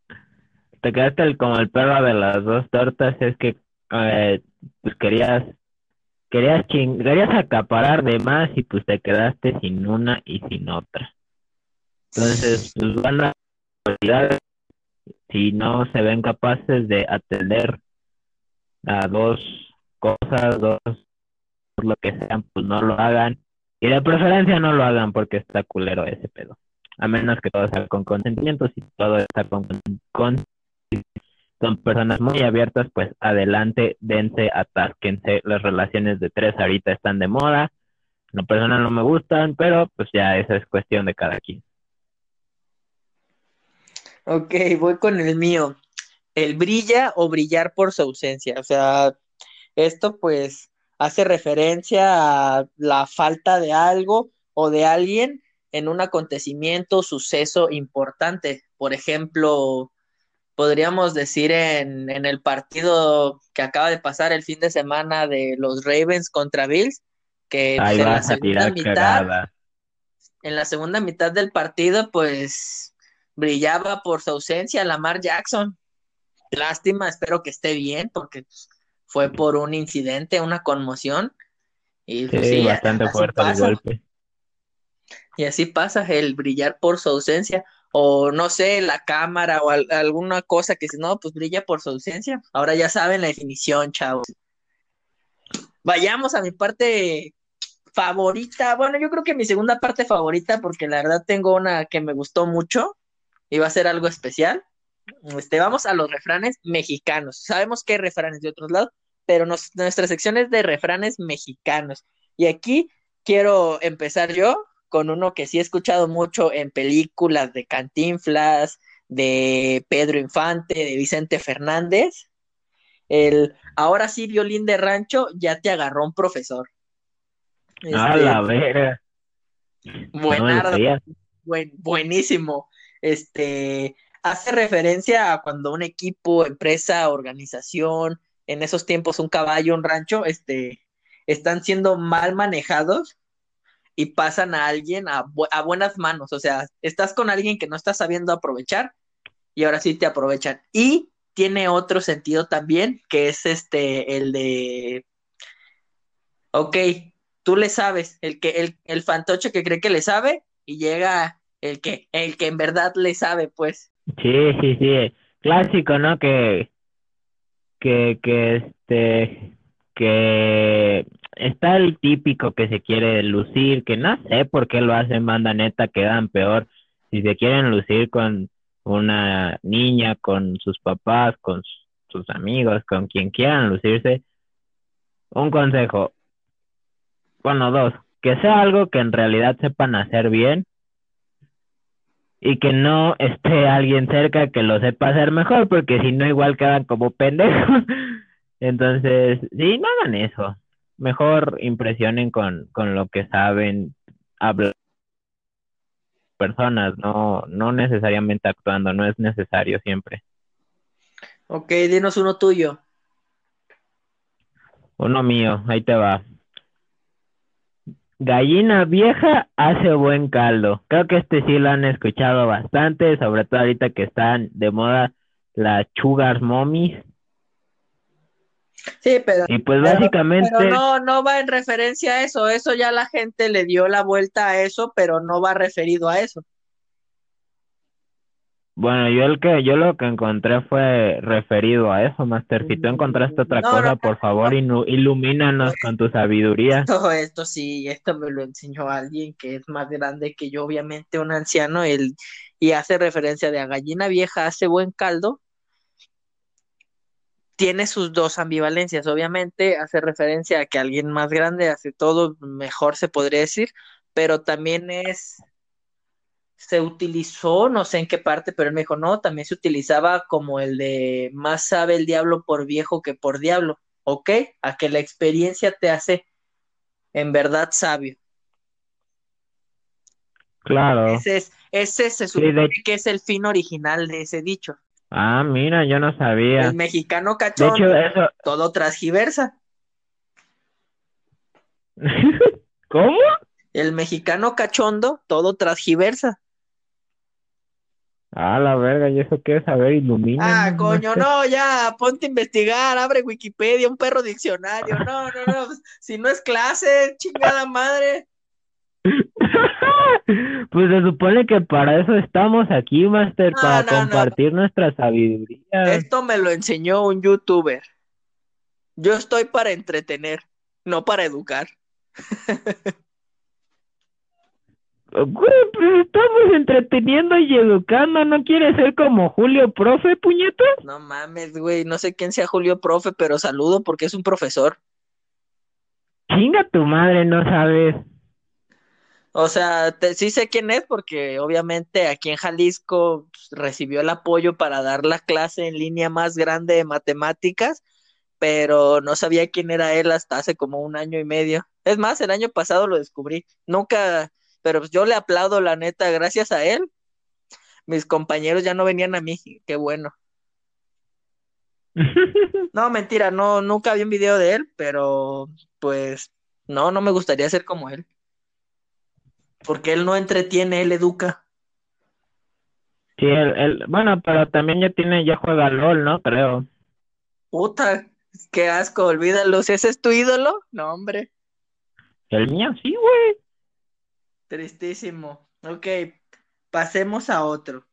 Te quedaste como el perro de las dos tortas, es que eh, pues querías querías querías acaparar de más y pues te quedaste sin una y sin otra. Entonces, pues van a si no se ven capaces de atender a dos cosas, dos por lo que sean, pues no lo hagan. Y de preferencia no lo hagan porque está culero ese pedo. A menos que todo sea con consentimiento, si todo está con, con son personas muy abiertas, pues adelante, dense, atásquense. Las relaciones de tres ahorita están de moda. No personas no me gustan, pero pues ya esa es cuestión de cada quien. Ok, voy con el mío. El brilla o brillar por su ausencia. O sea, esto pues hace referencia a la falta de algo o de alguien en un acontecimiento, suceso importante. Por ejemplo, podríamos decir en, el partido que acaba de pasar el fin de semana de los Ravens contra Bills, que en la segunda mitad, en la segunda mitad del partido, pues brillaba por su ausencia Lamar Jackson. Lástima, espero que esté bien, porque fue por un incidente, una conmoción. Y pues, sí, bastante fuerte el golpe. Y así pasa el brillar por su ausencia o no sé, la cámara o alguna cosa que si no, pues brilla por su ausencia. Ahora ya saben la definición, chavos. Vayamos a mi parte favorita. Bueno, yo creo que mi segunda parte favorita, porque la verdad tengo una que me gustó mucho y va a ser algo especial. Este, vamos a los refranes mexicanos. Sabemos que hay refranes de otros lados, pero nuestra sección es de refranes mexicanos. Y aquí quiero empezar yo con uno que sí he escuchado mucho en películas de Cantinflas, de Pedro Infante, de Vicente Fernández. El ahora sí, violín de rancho, ya te agarró un profesor. a este, la vera. Buenardo, buen, buenísimo. Este hace referencia a cuando un equipo, empresa, organización, en esos tiempos un caballo, un rancho, este, están siendo mal manejados y pasan a alguien a, buenas manos. O sea, estás con alguien que no está sabiendo aprovechar y ahora sí te aprovechan. Y tiene otro sentido también, que es este, el de, ok, tú le sabes, el que, el, el fantoche que cree que le sabe y llega el que, el que en verdad le sabe, pues. Sí, sí, sí, clásico, ¿no? Que, que, que este, que está el típico que se quiere lucir, que no sé por qué lo hacen banda neta, quedan peor. Si se quieren lucir con una niña, con sus papás, con sus amigos, con quien quieran lucirse, un consejo, bueno, dos, que sea algo que en realidad sepan hacer bien y que no esté alguien cerca que lo sepa hacer mejor, porque si no igual quedan como pendejos. Entonces, sí, no hagan eso. Mejor impresionen con, con lo que saben hablar personas, no, no necesariamente actuando, no es necesario siempre. Ok, dinos uno tuyo. Uno mío, ahí te va. Gallina vieja hace buen caldo. Creo que este sí lo han escuchado bastante, sobre todo ahorita que están de moda las chugar mommies. Sí, pero, y pues básicamente pero no, no va en referencia a eso, eso ya la gente le dio la vuelta a eso, pero no va referido a eso. Bueno, yo el que yo lo que encontré fue referido a eso, Master. Si tú encontraste otra cosa, por favor, ilumínanos con tu sabiduría. Todo esto sí, esto me lo enseñó alguien que es más grande que yo, obviamente un anciano, él, y hace referencia de a gallina vieja hace buen caldo. Tiene sus dos ambivalencias, obviamente hace referencia a que alguien más grande hace todo mejor, se podría decir, pero también es se utilizó, no sé en qué parte, pero él me dijo, no, también se utilizaba como el de más sabe el diablo por viejo que por diablo, ¿ok? A que la experiencia te hace en verdad sabio. Claro. Ese es, ese se supone que es el fin original de ese dicho. Ah, mira, yo no sabía. El mexicano cachón, de hecho, eso... todo transgiversa. ¿Cómo? El mexicano cachondo, todo transgiversa. Ah, la verga, ¿y eso qué es? A ver, ilumina. Ah, coño, no, ya, ponte a investigar, abre Wikipedia, un perro diccionario. No, no, no, si no es clase, chingada madre. pues se supone que para eso estamos aquí, Master, para compartir nuestra sabiduría. Esto me lo enseñó un youtuber. Yo estoy para entretener, no para educar. Güey, pues estamos entreteniendo y educando, ¿no quieres ser como Julio Profe, puñetas? No mames, güey, no sé quién sea Julio Profe, pero saludo porque es un profesor. Chinga tu madre, no sabes. O sea, sí sé quién es porque obviamente aquí en Jalisco pues, recibió el apoyo para dar la clase en línea más grande de matemáticas, pero no sabía quién era él hasta hace como un año y medio. Es más, el año pasado lo descubrí. Nunca, pero yo le aplaudo la neta, gracias a él. Mis compañeros ya no venían a mí, qué bueno. No, mentira, no, nunca vi un video de él, pero pues no, no me gustaría ser como él. Porque él no entretiene, él educa. Sí, él, bueno, pero también ya tiene, ya juega LOL, ¿no? Creo. Puta, qué asco, olvídalo. Si ese es tu ídolo, no, hombre. El mío, sí, güey. Tristísimo. Ok, pasemos a otro.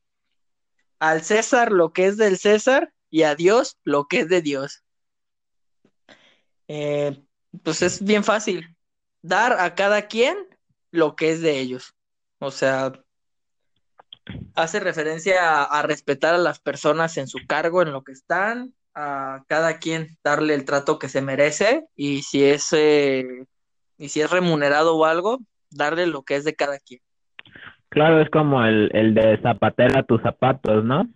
Al César lo que es del César y a Dios lo que es de Dios. Eh, pues es bien fácil. Dar a cada quien lo que es de ellos. O sea, hace referencia a, respetar a las personas en su cargo, en lo que están, a cada quien darle el trato que se merece y si es, y si es remunerado o algo, darle lo que es de cada quien. Claro, es como el, el de zapatero a tus zapatos, ¿no?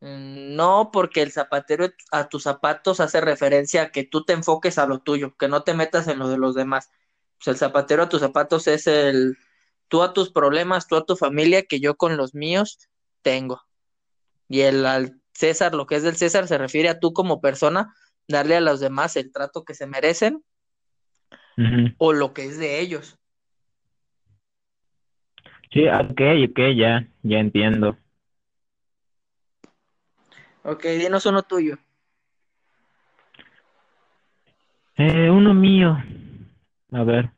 Mm, no, porque el zapatero a tus zapatos hace referencia a que tú te enfoques a lo tuyo, que no te metas en lo de los demás. Pues el zapatero a tus zapatos es el tú a tus problemas, tú a tu familia, que yo con los míos tengo. Y el al César, lo que es del César, se refiere a tú como persona, darle a los demás el trato que se merecen o lo que es de ellos. Sí, ok, ok, ya, ya entiendo. Ok, dinos uno tuyo. Eh, uno mío. A ver.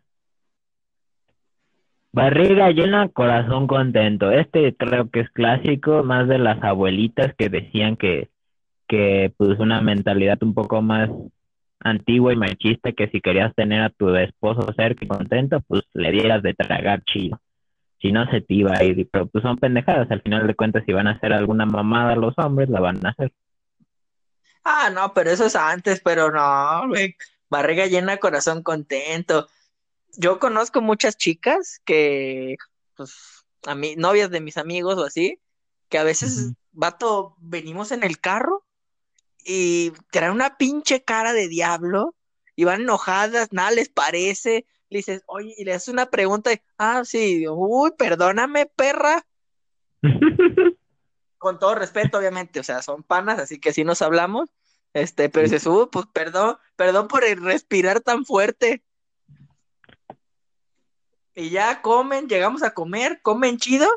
Barriga llena, corazón contento. Este creo que es clásico, más de las abuelitas que decían que, que pues una mentalidad un poco más antigua y machista que si querías tener a tu esposo cerca y contento, pues le dieras de tragar chido. Si no se te iba a ir, pero pues son pendejadas, al final de cuentas si van a hacer alguna mamada los hombres, la van a hacer. Ah, no, pero eso es antes, pero no, güey. barriga llena, corazón contento. Yo conozco muchas chicas que, pues, a mí, novias de mis amigos o así, que a veces, vato, venimos en el carro y traen una pinche cara de diablo y van enojadas, nada les parece. Le dices, oye, y le haces una pregunta, y, ah, sí, uy, perdóname, perra. Con todo respeto, obviamente, o sea, son panas, así que sí nos hablamos. Este, pero dices, uy, pues perdón, perdón por respirar tan fuerte. Y ya comen, llegamos a comer, comen chido.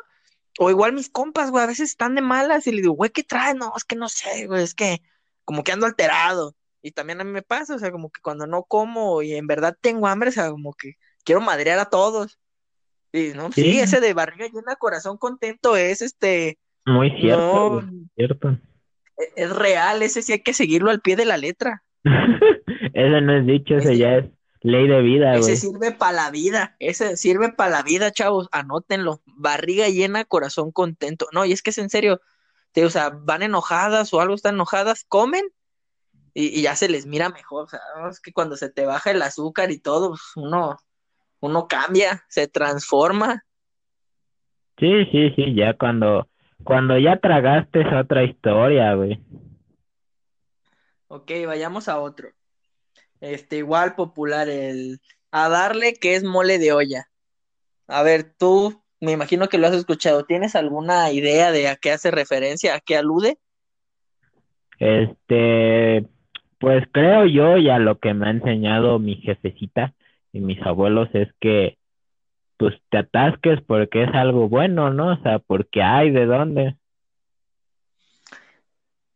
O igual mis compas, güey, a veces están de malas y le digo, güey, ¿qué traes? No, es que no sé, güey, es que como que ando alterado. Y también a mí me pasa, o sea, como que cuando no como y en verdad tengo hambre, o sea, como que quiero madrear a todos. Y no, sí, ese de barriga llena, corazón contento es este. Muy cierto, cierto. E, es, real, ese sí hay que seguirlo al pie de la letra. ese no es dicho, ese, ya es ley de vida, Ese sirve para la vida, ese sirve para la vida, chavos, anótenlo. Barriga llena, corazón contento. No, y es que es en serio, o sea, van enojadas o algo están enojadas, comen y, ya se les mira mejor. O sea, es que cuando se te baja el azúcar y todo, pues, uno, uno cambia, se transforma. Sí, sí, sí, ya cuando, cuando ya tragaste es otra historia, güey. Ok, vayamos a otro. Este, igual popular, el a darle que es mole de olla. A ver, tú, me imagino que lo has escuchado. ¿Tienes alguna idea de a qué hace referencia, a qué alude? Este, pues creo yo y a lo que me ha enseñado mi jefecita y mis abuelos es que pues te atasques porque es algo bueno, ¿no? O sea, porque hay de dónde.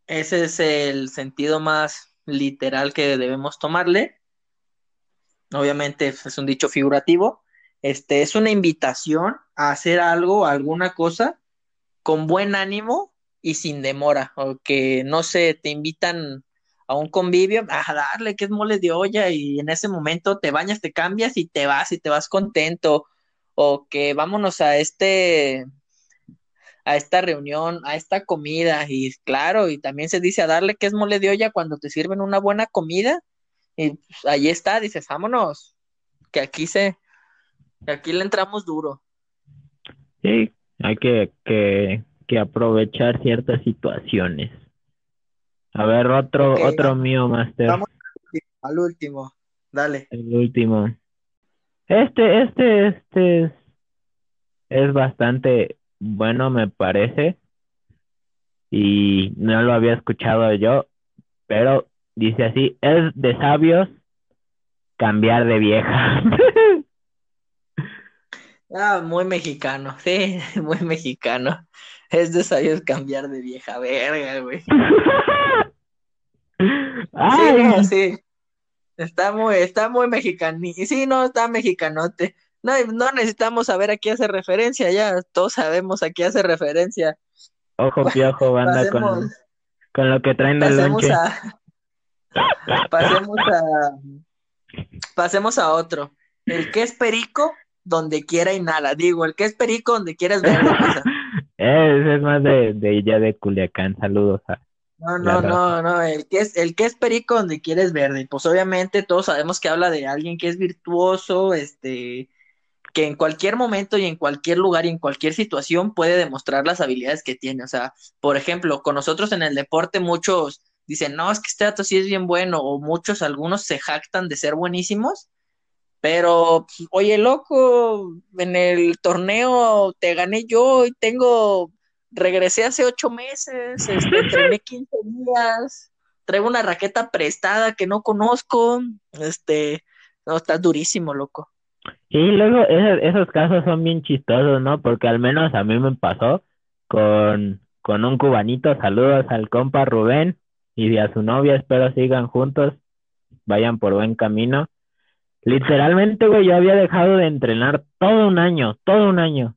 Ese es el sentido más literal que debemos tomarle. Obviamente es un dicho figurativo. Este es una invitación a hacer algo, alguna cosa con buen ánimo y sin demora, o que no sé, te invitan a un convivio, a darle que es mole de olla y en ese momento te bañas, te cambias y te vas y te vas contento. O que vámonos a este a esta reunión, a esta comida y claro, y también se dice a darle que es mole de olla cuando te sirven una buena comida y pues, ahí está, dices, vámonos, que aquí se aquí le entramos duro. Sí, hay que, que, que aprovechar ciertas situaciones. A ver, otro, otro mío, Master. Vamos al último, dale. El último. Este, este, este es, es bastante bueno, me parece. Y no lo había escuchado yo, pero dice así, es de sabios cambiar de vieja. ah, muy mexicano, sí, muy mexicano. Es de sabios cambiar de vieja verga, güey. Sí, sí. Está muy, está muy mexicano. Sí, no, está mexicanote. No, no necesitamos saber a qué hace referencia, ya todos sabemos a qué hace referencia. Ojo piojo, banda, con, con lo que traen de pasemos A, pasemos a pasemos a otro. El que es perico, donde quiera y nada. Digo, el que es perico, donde quieras ver. Ese es más de, de ya de Culiacán. Saludos a, no, no, no, no, el que es, el que es perico donde quieres verde, pues obviamente todos sabemos que habla de alguien que es virtuoso, este, que en cualquier momento y en cualquier lugar y en cualquier situación puede demostrar las habilidades que tiene. O sea, por ejemplo, con nosotros en el deporte muchos dicen, no, es que este dato sí es bien bueno, o muchos, algunos se jactan de ser buenísimos, pero, pues, oye, loco, en el torneo te gané yo y tengo regresé hace ocho meses, este, entrené 15 días, traigo una raqueta prestada que no conozco, este, no, está durísimo, loco. Y luego esos, casos son bien chistosos, ¿no? Porque al menos a mí me pasó con, con un cubanito, saludos al compa Rubén y a su novia, espero sigan juntos, vayan por buen camino. Literalmente, güey, yo había dejado de entrenar todo un año, todo un año.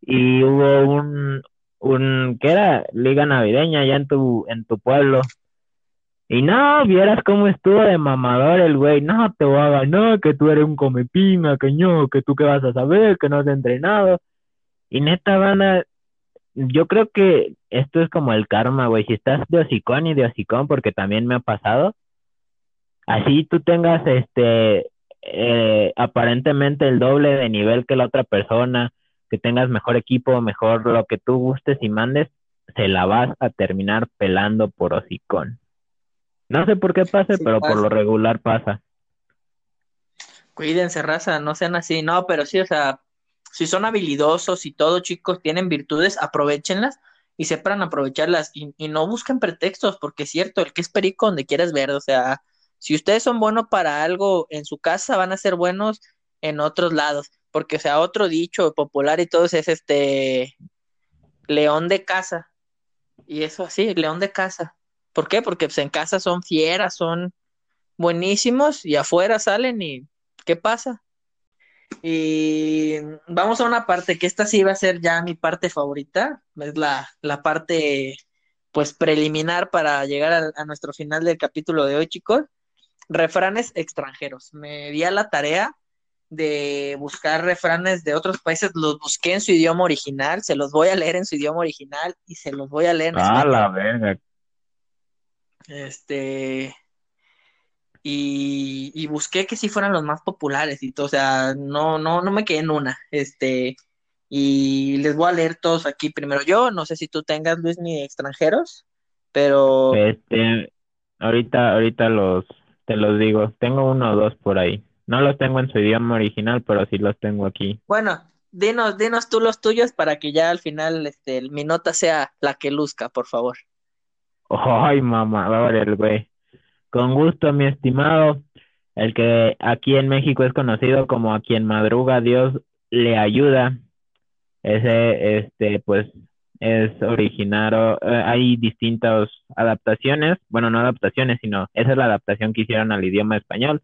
Y hubo un, un, ¿qué era? Liga navideña allá en tu, en tu pueblo. Y no, vieras cómo estuvo de mamador el güey, no te voy a ganar, que tú eres un comepina, que no, que tú qué vas a saber, que no has entrenado. Y neta, van a, yo creo que esto es como el karma, güey, si estás de hocicón y de hocicón, porque también me ha pasado, así tú tengas este eh, aparentemente el doble de nivel que la otra persona, que tengas mejor equipo, mejor lo que tú gustes y mandes, se la vas a terminar pelando por hocicón. No sé por qué pase, pero por lo regular pasa. Cuídense, raza, no sean así. No, pero sí, o sea, si son habilidosos y todo, chicos, tienen virtudes, aprovechenlas y sepan aprovecharlas y, y, no busquen pretextos, porque es cierto, el que es perico donde quieras ver, o sea, si ustedes son buenos para algo en su casa, van a ser buenos en otros lados, porque, o sea, otro dicho popular y todo es este león de casa, y eso así, león de casa. ¿Por qué? Porque pues, en casa son fieras, son buenísimos y afuera salen y ¿qué pasa? Y vamos a una parte que esta sí va a ser ya mi parte favorita, es la, la parte pues preliminar para llegar a, a, nuestro final del capítulo de hoy, chicos. Refranes extranjeros. Me di a la tarea de buscar refranes de otros países, los busqué en su idioma original, se los voy a leer en su idioma original y se los voy a leer en ah, la verga. Este y, y, busqué que sí fueran los más populares y todo, o sea, no, no, no me quedé en una, este, y les voy a leer todos aquí primero yo, no sé si tú tengas, Luis, ni extranjeros, pero... Este, ahorita, ahorita los, te los digo, tengo uno o dos por ahí. No los tengo en su idioma original, pero sí los tengo aquí. Bueno, dinos, dinos tú los tuyos para que ya al final este, mi nota sea la que luzca, por favor. Ay, mamá, va a ver el güey. Con gusto, mi estimado. El que aquí en México es conocido como a quien madruga Dios le ayuda. Ese, este, pues, es originario. Eh, hay distintas adaptaciones. Bueno, no adaptaciones, sino esa es la adaptación que hicieron al idioma español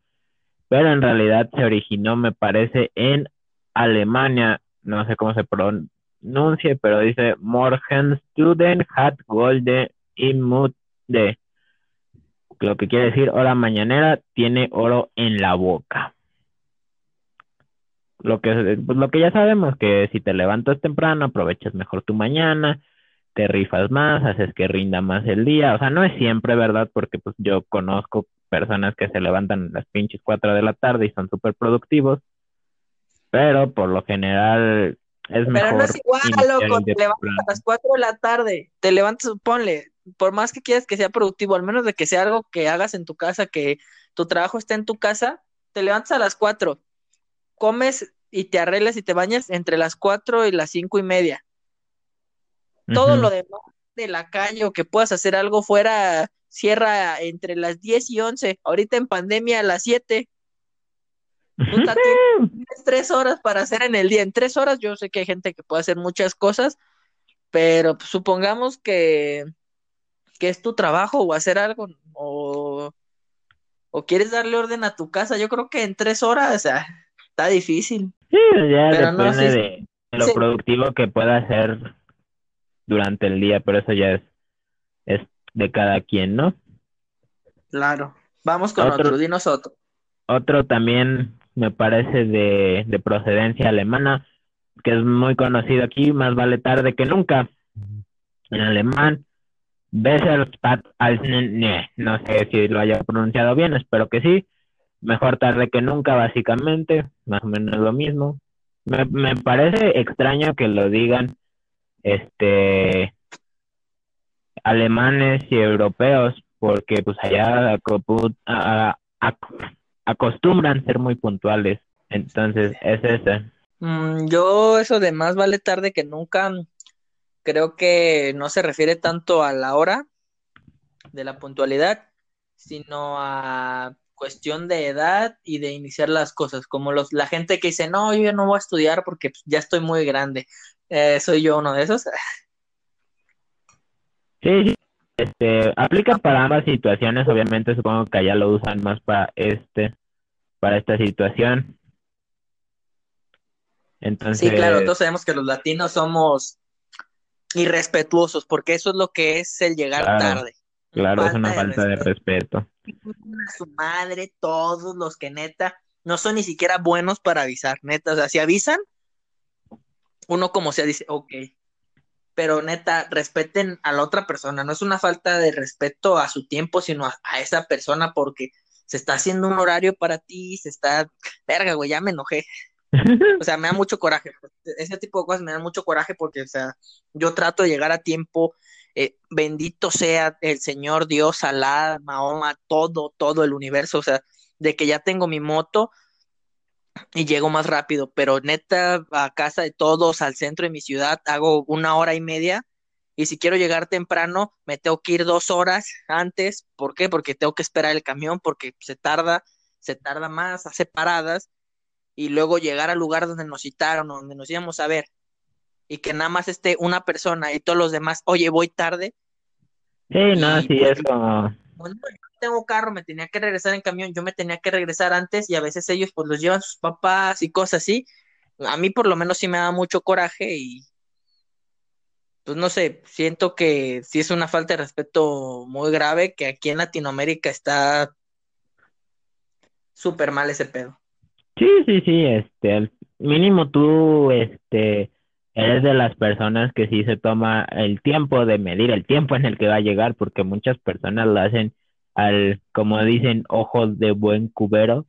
pero en realidad se originó, me parece, en Alemania, no sé cómo se pronuncie, pero dice Morgenstuden hat Golde de lo que quiere decir hora mañanera tiene oro en la boca. Lo que, pues lo que ya sabemos, que si te levantas temprano, aprovechas mejor tu mañana, te rifas más, haces que rinda más el día. O sea, no es siempre verdad, porque pues yo conozco personas que se levantan las pinches 4 de la tarde y son súper productivos, pero por lo general es mejor. Pero no es igual, loco, te levantas a las 4 de la tarde, te levantas, ponle, por más que quieras que sea productivo, al menos de que sea algo que hagas en tu casa, que tu trabajo esté en tu casa, te levantas a las 4, comes y te arreglas y te bañas entre las 4 y las cinco y media. Todo lo demás de la calle o que puedas hacer algo fuera cierra entre las 10 y 11, ahorita en pandemia a las 7. Puta, tienes tres horas para hacer en el día. En tres horas yo sé que hay gente que puede hacer muchas cosas, pero supongamos que, que es tu trabajo o hacer algo o, o quieres darle orden a tu casa. Yo creo que en tres horas, o sea, está difícil. Sí, ya depende de, lo productivo que pueda hacer durante el día, pero eso ya es, es de cada quien, ¿no? Claro. Vamos con otro, dinos otro. Otro también me parece de, de procedencia alemana, que es muy conocido aquí, más vale tarde que nunca. En alemán, Besser als no sé si lo haya pronunciado bien, espero que sí. Mejor tarde que nunca, básicamente, más o menos lo mismo. Me, me parece extraño que lo digan este alemanes y europeos, porque pues allá acostumbran ser muy puntuales. Entonces, es ese. Mm, yo eso de más vale tarde que nunca, creo que no se refiere tanto a la hora de la puntualidad, sino a cuestión de edad y de iniciar las cosas, como los, la gente que dice, no, yo no voy a estudiar porque pues, ya estoy muy grande. Eh, soy yo uno de esos. Sí, este, aplica para ambas situaciones, obviamente supongo que allá lo usan más para este, para esta situación. Entonces... Sí, claro, todos sabemos que los latinos somos irrespetuosos, porque eso es lo que es el llegar tarde. Claro, es una falta de respeto. Su madre, todos los que neta no son ni siquiera buenos para avisar, neta, o sea, si avisan, uno como sea dice, ok, pero neta, respeten a la otra persona. No es una falta de respeto a su tiempo, sino a, esa persona, porque se está haciendo un horario para ti, se está, verga, güey, ya me enojé. O sea, me da mucho coraje. Ese tipo de cosas me dan mucho coraje porque, o sea, yo trato de llegar a tiempo. Eh, bendito sea el Señor Dios, Alá, Mahoma, todo, todo el universo. O sea, de que ya tengo mi moto y llego más rápido. Pero neta, a casa de todos, al centro de mi ciudad, hago una hora y media. Y si quiero llegar temprano, me tengo que ir dos horas antes. ¿Por qué? Porque tengo que esperar el camión, porque se tarda, se tarda más, hace paradas y luego llegar al lugar donde nos citaron, donde nos íbamos a ver, y que nada más esté una persona y todos los demás, oye, voy tarde. Sí, no, sí, pues, es como... Bueno, yo tengo carro, me tenía que regresar en camión, yo me tenía que regresar antes y a veces ellos pues los llevan sus papás y cosas así. A mí por lo menos sí me da mucho coraje y pues no sé, siento que sí es una falta de respeto muy grave que aquí en Latinoamérica está súper mal ese pedo. Sí, sí, sí, este, al mínimo tú, este, eres de las personas que sí se toma el tiempo de medir el tiempo en el que va a llegar, porque muchas personas lo hacen al, como dicen, ojos de buen cubero,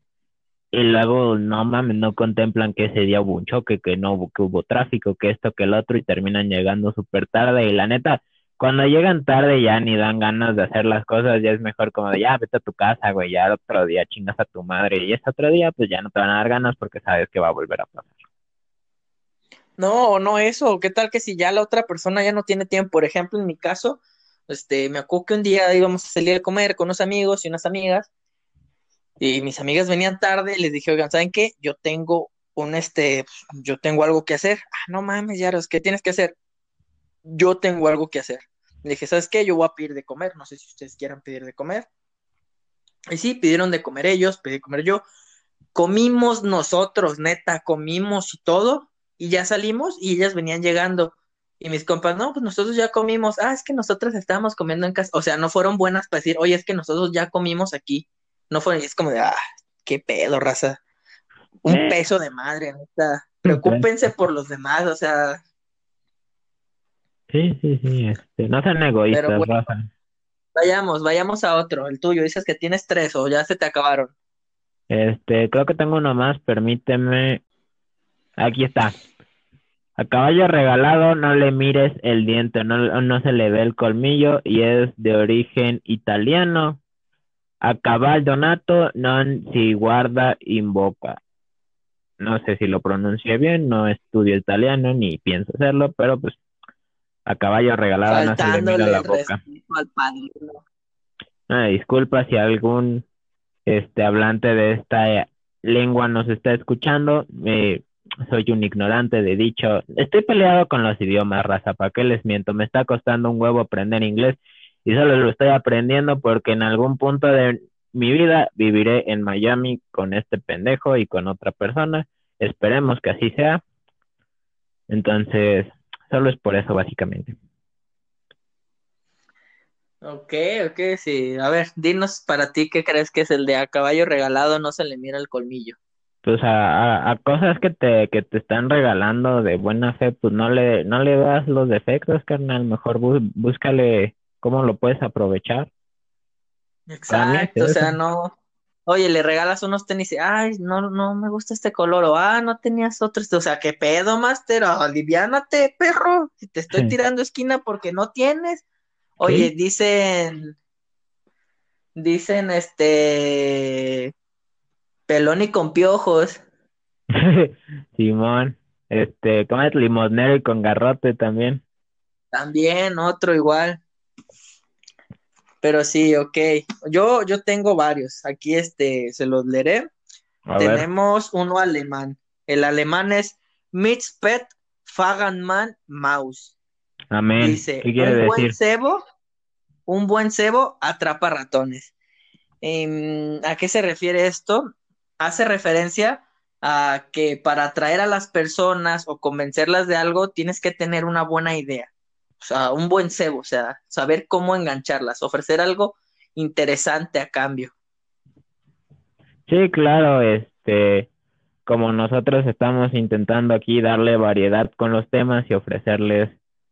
y luego no mames, no contemplan que ese día hubo un choque, que no que hubo tráfico, que esto, que el otro, y terminan llegando súper tarde, y la neta, cuando llegan tarde ya ni dan ganas de hacer las cosas, ya es mejor como de ya vete a tu casa, güey, ya otro día chingas a tu madre y ese otro día pues ya no te van a dar ganas porque sabes que va a volver a pasar. No, no eso, ¿qué tal que si ya la otra persona ya no tiene tiempo? Por ejemplo, en mi caso, este, me acuerdo que un día íbamos a salir a comer con unos amigos y unas amigas y mis amigas venían tarde y les dije, oigan, ¿saben qué? Yo tengo un, este, yo tengo algo que hacer. Ah, no mames, Yaros, ¿qué tienes que hacer? Yo tengo algo que hacer. Le dije, ¿sabes qué? Yo voy a pedir de comer, no sé si ustedes quieran pedir de comer. Y sí, pidieron de comer ellos, pedí de comer yo. Comimos nosotros, neta, comimos y todo, y ya salimos y ellas venían llegando. Y mis compas, no, pues nosotros ya comimos. Ah, es que nosotros estábamos comiendo en casa. O sea, no fueron buenas para decir, oye, es que nosotros ya comimos aquí. No fueron, y es como de, ah, qué pedo, raza. Un eh. peso de madre, neta. Preocúpense por los demás, o sea, Sí, sí, sí, este, no sean egoístas, Vayamos, vayamos a otro, el tuyo. Dices que tienes tres o ya se te acabaron. Este, creo que tengo uno más, permíteme. Aquí está. A caballo regalado no le mires el diente, no, no se le ve el colmillo y es de origen italiano. A caballo donato non si guarda invoca. No sé si lo pronuncié bien, no estudio italiano ni pienso hacerlo, pero pues a caballo regalado no se le mira la boca. disculpa si algún este hablante de esta lengua nos está escuchando. Eh, soy un ignorante de dicho. Estoy peleado con los idiomas, raza. ¿Para qué les miento? Me está costando un huevo aprender inglés y solo lo estoy aprendiendo porque en algún punto de mi vida viviré en Miami con este pendejo y con otra persona. Esperemos que así sea. Entonces, Solo es por eso, básicamente. Ok, ok, sí. A ver, dinos para ti qué crees que es el de a caballo regalado no se le mira el colmillo. Pues a, cosas que te, que te están regalando de buena fe, pues no le, no le das los defectos, carnal. Mejor búscale cómo lo puedes aprovechar. Exacto, o sea, no, Oye, le regalas unos tenis y, ay, no, no me gusta este color, o ah, no tenías otros, o sea, qué pedo, Master, aliviánate, perro, si te estoy tirando esquina porque no tienes. Oye, dicen, dicen, este, pelón y con piojos. Simón, este, ¿cómo es limosnero y con garrote también? También, otro igual. Pero sí, ok. Yo, yo tengo varios. Aquí este, se los leeré. Tenemos uno alemán. El alemán es Mitzpet Faganman Maus. Amén. Dice, un buen cebo, un buen cebo atrapa ratones. Em, ¿A qué se refiere esto? Hace referencia a que para atraer a las personas o convencerlas de algo tienes que tener una buena idea o sea, un buen cebo, o sea, saber cómo engancharlas, ofrecer algo interesante a cambio. Sí, claro, este, como nosotros estamos intentando aquí darle variedad con los temas y ofrecerles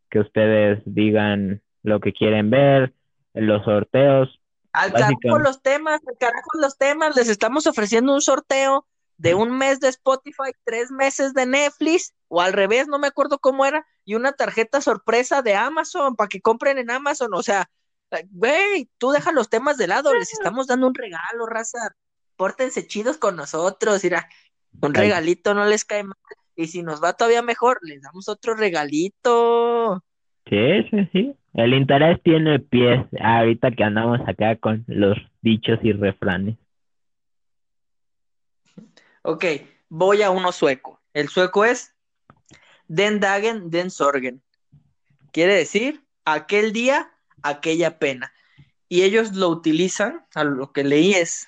que ustedes digan lo que quieren ver, los sorteos, Al carajo los temas, al carajo los temas, les estamos ofreciendo un sorteo de un mes de Spotify, tres meses de Netflix, o al revés, no me acuerdo cómo era, y una tarjeta sorpresa de Amazon para que compren en Amazon, o sea, güey, tú deja los temas de lado, les estamos dando un regalo, raza, pórtense chidos con nosotros, mira, un regalito no les cae mal, y si nos va todavía mejor, les damos otro regalito. Sí, sí, sí. El interés tiene pies ahorita que andamos acá con los dichos y refranes. Ok, voy a uno sueco. El sueco es Den Dagen, Den Sorgen. Quiere decir aquel día, aquella pena. Y ellos lo utilizan, a lo que leí es,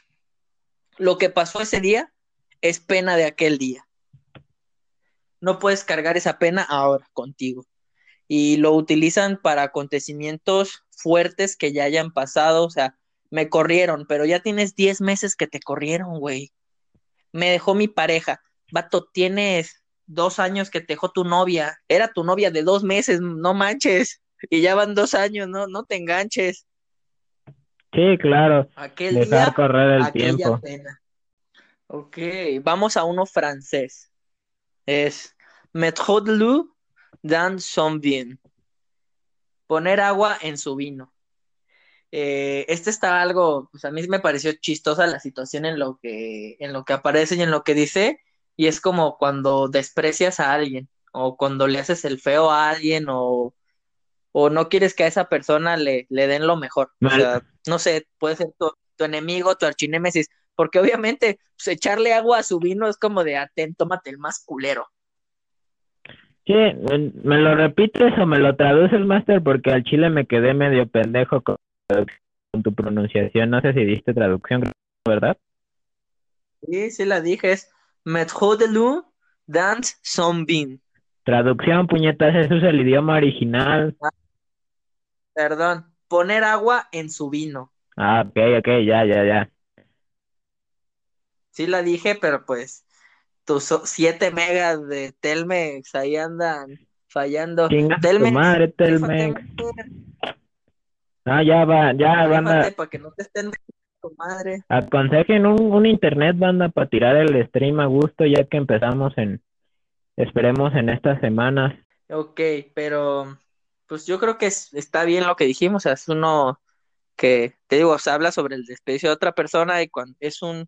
lo que pasó ese día es pena de aquel día. No puedes cargar esa pena ahora contigo y lo utilizan para acontecimientos fuertes que ya hayan pasado, o sea, me corrieron, pero ya tienes 10 meses que te corrieron, güey. Me dejó mi pareja. Vato, tienes dos años que te dejó tu novia. Era tu novia de dos meses, no manches. Y ya van dos años, no, no te enganches. Sí, claro. Aquel Dejar correr el tiempo. Pena. Ok, vamos a uno francés. Es Metro de Dan son bien. Poner agua en su vino. Eh, este está algo, pues a mí me pareció chistosa la situación en lo que, en lo que aparece y en lo que dice, y es como cuando desprecias a alguien, o cuando le haces el feo a alguien, o, o no quieres que a esa persona le, le den lo mejor. O sea, no sé, puede ser tu, tu enemigo, tu archinémesis, porque obviamente pues, echarle agua a su vino es como de atento, tómate el más culero. Sí, ¿me lo repites o me lo traduces, Master? Porque al chile me quedé medio pendejo con, tu pronunciación. No sé si diste traducción, ¿verdad? Sí, sí la dije. Es Metro de Lu Dance Zombie. Traducción, puñetas, eso es el idioma original. Ah, perdón, poner agua en su vino. Ah, ok, ok, ya, ya, ya. Sí la dije, pero pues tus 7 megas de Telmex ahí andan fallando. Telmex. madre, Telmex. Ah, ya va, ya van a. Para que no te estén madre. Aconsejen un, un internet, banda, para tirar el stream a gusto, ya que empezamos en. Esperemos en estas semanas. Ok, pero. Pues yo creo que está bien lo que dijimos, o sea, es uno que, te digo, se habla sobre el desprecio de otra persona y cuando es un,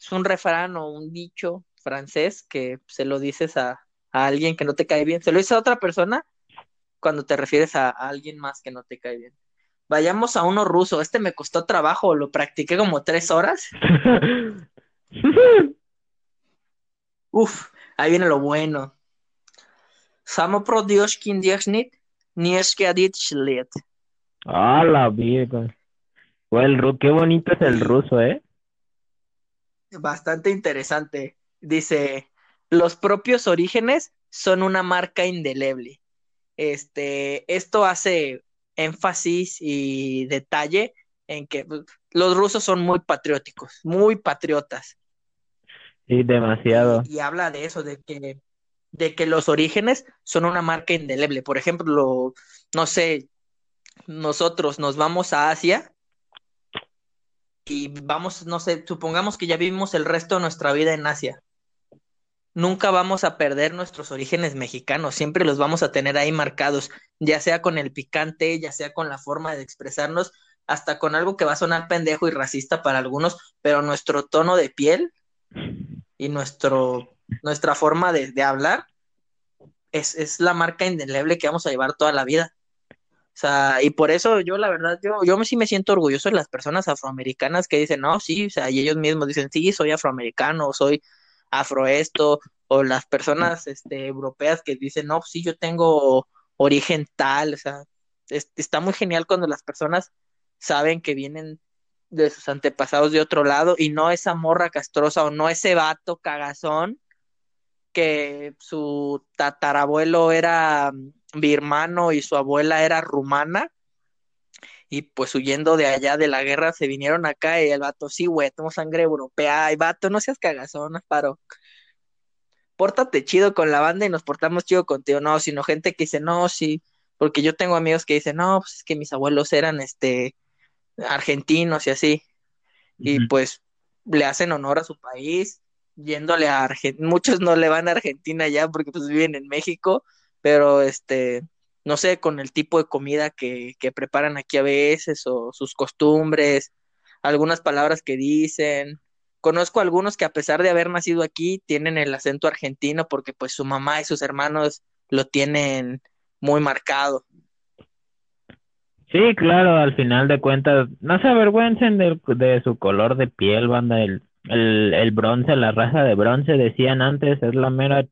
es un refrán o un dicho francés que se lo dices a, alguien que no te cae bien. Se lo dices a otra persona cuando te refieres a, alguien más que no te cae bien. Vayamos a uno ruso. Este me costó trabajo, lo practiqué como tres horas. Uf, ahí viene lo bueno. Samo pro Dioshkin Dioshnit, Nieshkiadit Shlet. Ah, la vida. Qué bonito es el ruso, ¿eh? Bastante interesante dice, los propios orígenes son una marca indeleble. Este, esto hace énfasis y detalle en que pues, los rusos son muy patrióticos, muy patriotas. Sí, demasiado. Y, habla de eso, de que, de que los orígenes son una marca indeleble. Por ejemplo, no sé, nosotros nos vamos a Asia y vamos, no sé, supongamos que ya vivimos el resto de nuestra vida en Asia nunca vamos a perder nuestros orígenes mexicanos, siempre los vamos a tener ahí marcados, ya sea con el picante, ya sea con la forma de expresarnos, hasta con algo que va a sonar pendejo y racista para algunos, pero nuestro tono de piel y nuestro, nuestra forma de, hablar es, es, la marca indeleble que vamos a llevar toda la vida. O sea, y por eso yo la verdad, yo, yo sí me siento orgulloso de las personas afroamericanas que dicen, no, sí, o sea, y ellos mismos dicen, sí, soy afroamericano, soy afro esto, o las personas este, europeas que dicen, no, sí, yo tengo origen tal, o sea, está muy genial cuando las personas saben que vienen de sus antepasados de otro lado y no esa morra castrosa o no ese vato cagazón que su tatarabuelo era birmano y su abuela era rumana y pues huyendo de allá de la guerra se vinieron acá y el vato, sí, güey, tengo sangre europea, y vato, no seas cagazón, paro. Pórtate chido con la banda y nos portamos chido contigo, no, sino gente que dice, no, sí, porque yo tengo amigos que dicen, no, pues es que mis abuelos eran, este, argentinos y así. Y pues le hacen honor a su país, yéndole a Argentina. Muchos no le van a Argentina ya porque pues viven en México, pero este, no sé, con el tipo de comida que, que preparan aquí a veces o sus costumbres, algunas palabras que dicen. Conozco algunos que a pesar de haber nacido aquí tienen el acento argentino porque pues su mamá y sus hermanos lo tienen muy marcado. Sí, claro, al final de cuentas, no se avergüencen de, de su color de piel, banda. El, el, el bronce, la raza de bronce, decían antes, es la mera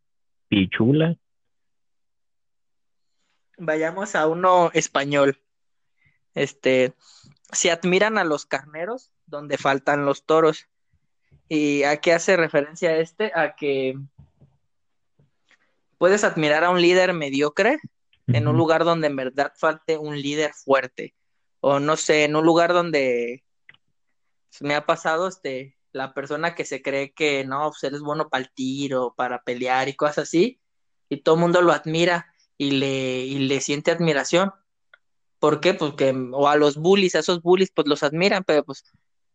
pichula. Vayamos a uno español. Este, se admiran a los carneros donde faltan los toros. ¿Y a qué hace referencia este? A que puedes admirar a un líder mediocre en un lugar donde en verdad falte un líder fuerte. O no sé, en un lugar donde me ha pasado este, la persona que se cree que no, pues él es bueno para el tiro, para pelear y cosas así, y todo el mundo lo admira y le, y le siente admiración. ¿Por qué? Porque, o a los bullies, a esos bullies, pues los admiran, pero pues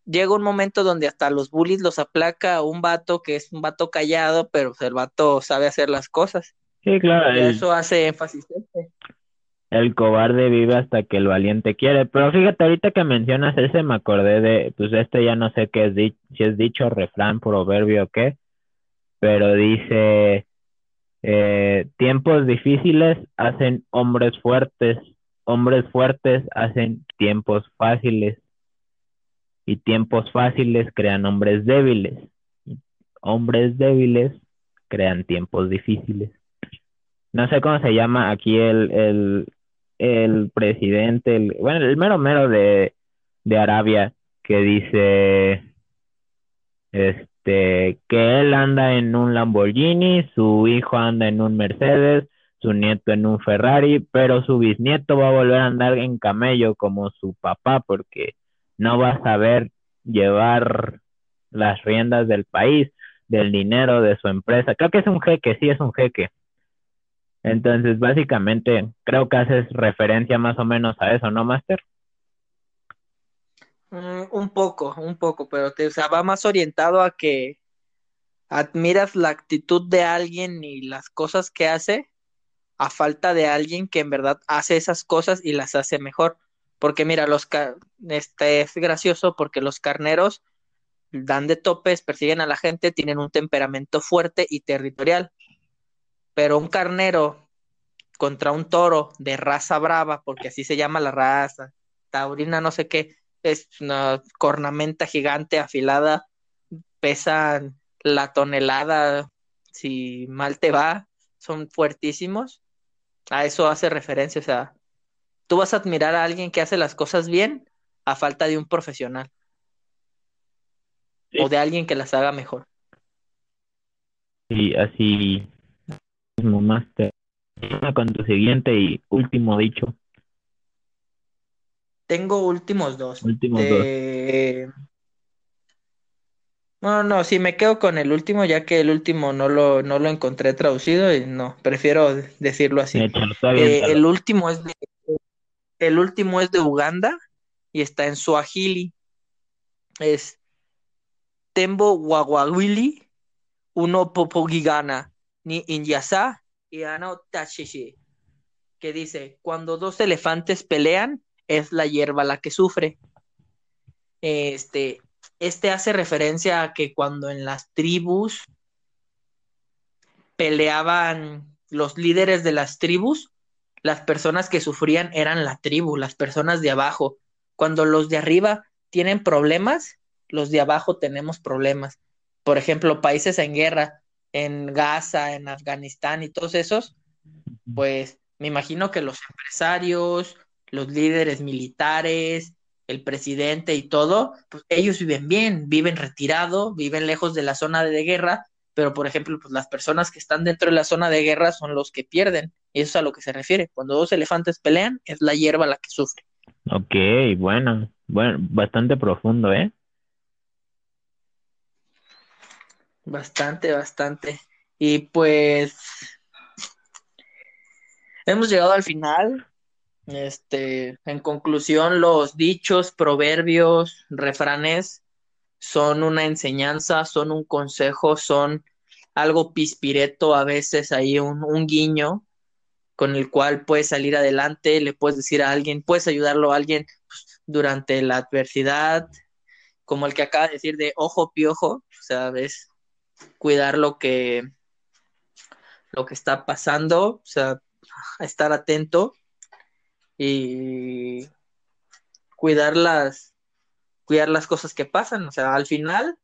llega un momento donde hasta los bullies los aplaca un vato que es un vato callado, pero pues, el vato sabe hacer las cosas. Sí, claro. eso hace énfasis. Este. El cobarde vive hasta que el valiente quiere. Pero fíjate, ahorita que mencionas ese, me acordé de, pues este ya no sé qué es, si es dicho, refrán, proverbio o qué, pero dice, eh, tiempos difíciles hacen hombres fuertes, hombres fuertes hacen tiempos fáciles y tiempos fáciles crean hombres débiles. Hombres débiles crean tiempos difíciles no sé cómo se llama aquí el, el, el presidente, el, bueno, el mero mero de, de Arabia, que dice este que él anda en un Lamborghini, su hijo anda en un Mercedes, su nieto en un Ferrari, pero su bisnieto va a volver a andar en camello como su papá porque no va a saber llevar las riendas del país, del dinero de su empresa. Creo que es un jeque, sí es un jeque. Entonces, básicamente, creo que haces referencia más o menos a eso, ¿no, Master? Mm, un poco, un poco, pero te, o sea, va más orientado a que admiras la actitud de alguien y las cosas que hace a falta de alguien que en verdad hace esas cosas y las hace mejor. Porque mira, los este es gracioso porque los carneros dan de topes, persiguen a la gente, tienen un temperamento fuerte y territorial pero un carnero contra un toro de raza brava, porque así se llama la raza, taurina no sé qué, es una cornamenta gigante afilada, pesan la tonelada, si mal te va, son fuertísimos. A eso hace referencia, o sea, tú vas a admirar a alguien que hace las cosas bien a falta de un profesional. O de alguien que las haga mejor. Y así mismo máster. Con tu siguiente y último dicho. Tengo últimos dos. Últimos dos. No, no, sí, me quedo con el último, ya que el último no lo, no lo encontré traducido y no, prefiero decirlo así. Eh, el último es de, el último es de Uganda y está en Swahili. Es Tembo Wawawili Uno Popogigana ni Inyasa y Ano Tashishi, que dice, cuando dos elefantes pelean, es la hierba la que sufre. Este, este hace referencia a que cuando en las tribus peleaban los líderes de las tribus, las personas que sufrían eran la tribu, las personas de abajo. Cuando los de arriba tienen problemas, los de abajo tenemos problemas. Por ejemplo, países en guerra, en Gaza, en Afganistán y todos esos, pues me imagino que los empresarios, los líderes militares, el presidente y todo, pues ellos viven bien, viven retirado, viven lejos de la zona de guerra, pero por ejemplo, pues las personas que están dentro de la zona de guerra son los que pierden, y eso es a lo que se refiere. Cuando dos elefantes pelean, es la hierba la que sufre. Ok, bueno, bueno, bastante profundo, ¿eh? Bastante, bastante. Y pues hemos llegado al final. Este, en conclusión, los dichos, proverbios, refranes son una enseñanza, son un consejo, son algo pispireto, a veces ahí un, un guiño con el cual puedes salir adelante, le puedes decir a alguien, puedes ayudarlo a alguien pues, durante la adversidad, como el que acaba de decir de ojo piojo, ¿sabes? Cuidar lo que lo que está pasando, o sea, estar atento y cuidar las cuidar las cosas que pasan, o sea, al final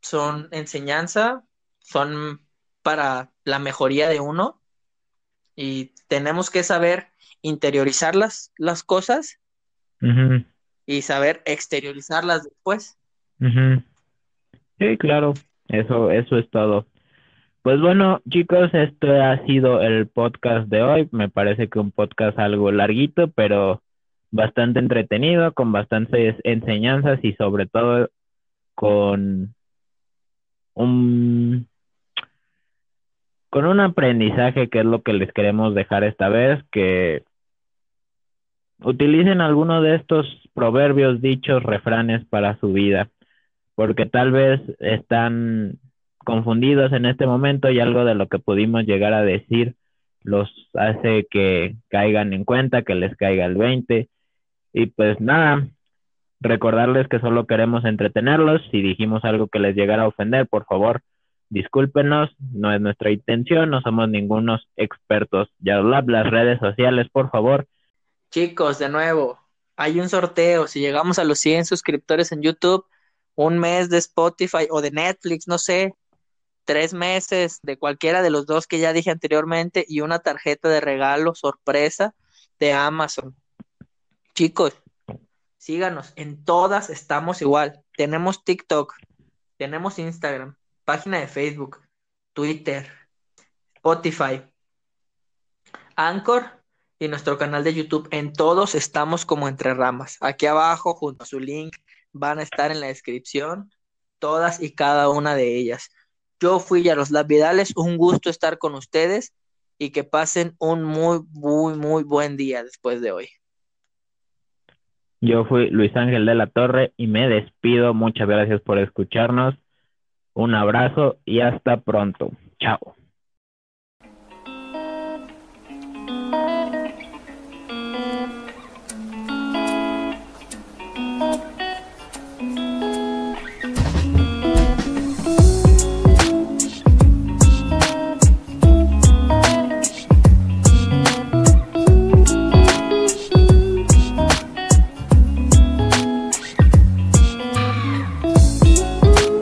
son enseñanza, son para la mejoría de uno y tenemos que saber interiorizar las, las cosas y saber exteriorizarlas después. Sí, claro, eso, eso es todo. Pues bueno, chicos, este ha sido el podcast de hoy. Me parece que un podcast algo larguito, pero bastante entretenido, con bastantes enseñanzas y sobre todo con un con un aprendizaje que es lo que les queremos dejar esta vez, que utilicen alguno de estos proverbios, dichos, refranes para su vida, porque tal vez están confundidos en este momento y algo de lo que pudimos llegar a decir los hace que caigan en cuenta, que les caiga el 20 y pues nada, recordarles que solo queremos entretenerlos, si dijimos algo que les llegara a ofender, por favor, discúlpenos, no es nuestra intención, no somos ningunos expertos. Ya las redes sociales, por favor. Chicos, de nuevo, hay un sorteo. Si llegamos a los 100 suscriptores en YouTube, un mes de Spotify o de Netflix, no sé, tres meses de cualquiera de los dos que ya dije anteriormente y una tarjeta de regalo sorpresa de Amazon. Chicos, síganos, en todas estamos igual. Tenemos TikTok, tenemos Instagram, página de Facebook, Twitter, Spotify, Anchor y nuestro canal de YouTube. En todos estamos como entre ramas. Aquí abajo, junto a su link, van a estar en la descripción todas y cada una de ellas. Yo fui Yaroslav Vidales, un gusto estar con ustedes y que pasen un muy, muy, muy buen día después de hoy. Yo fui Luis Ángel de la Torre y me despido. Muchas gracias por escucharnos. Un abrazo y hasta pronto. Chao.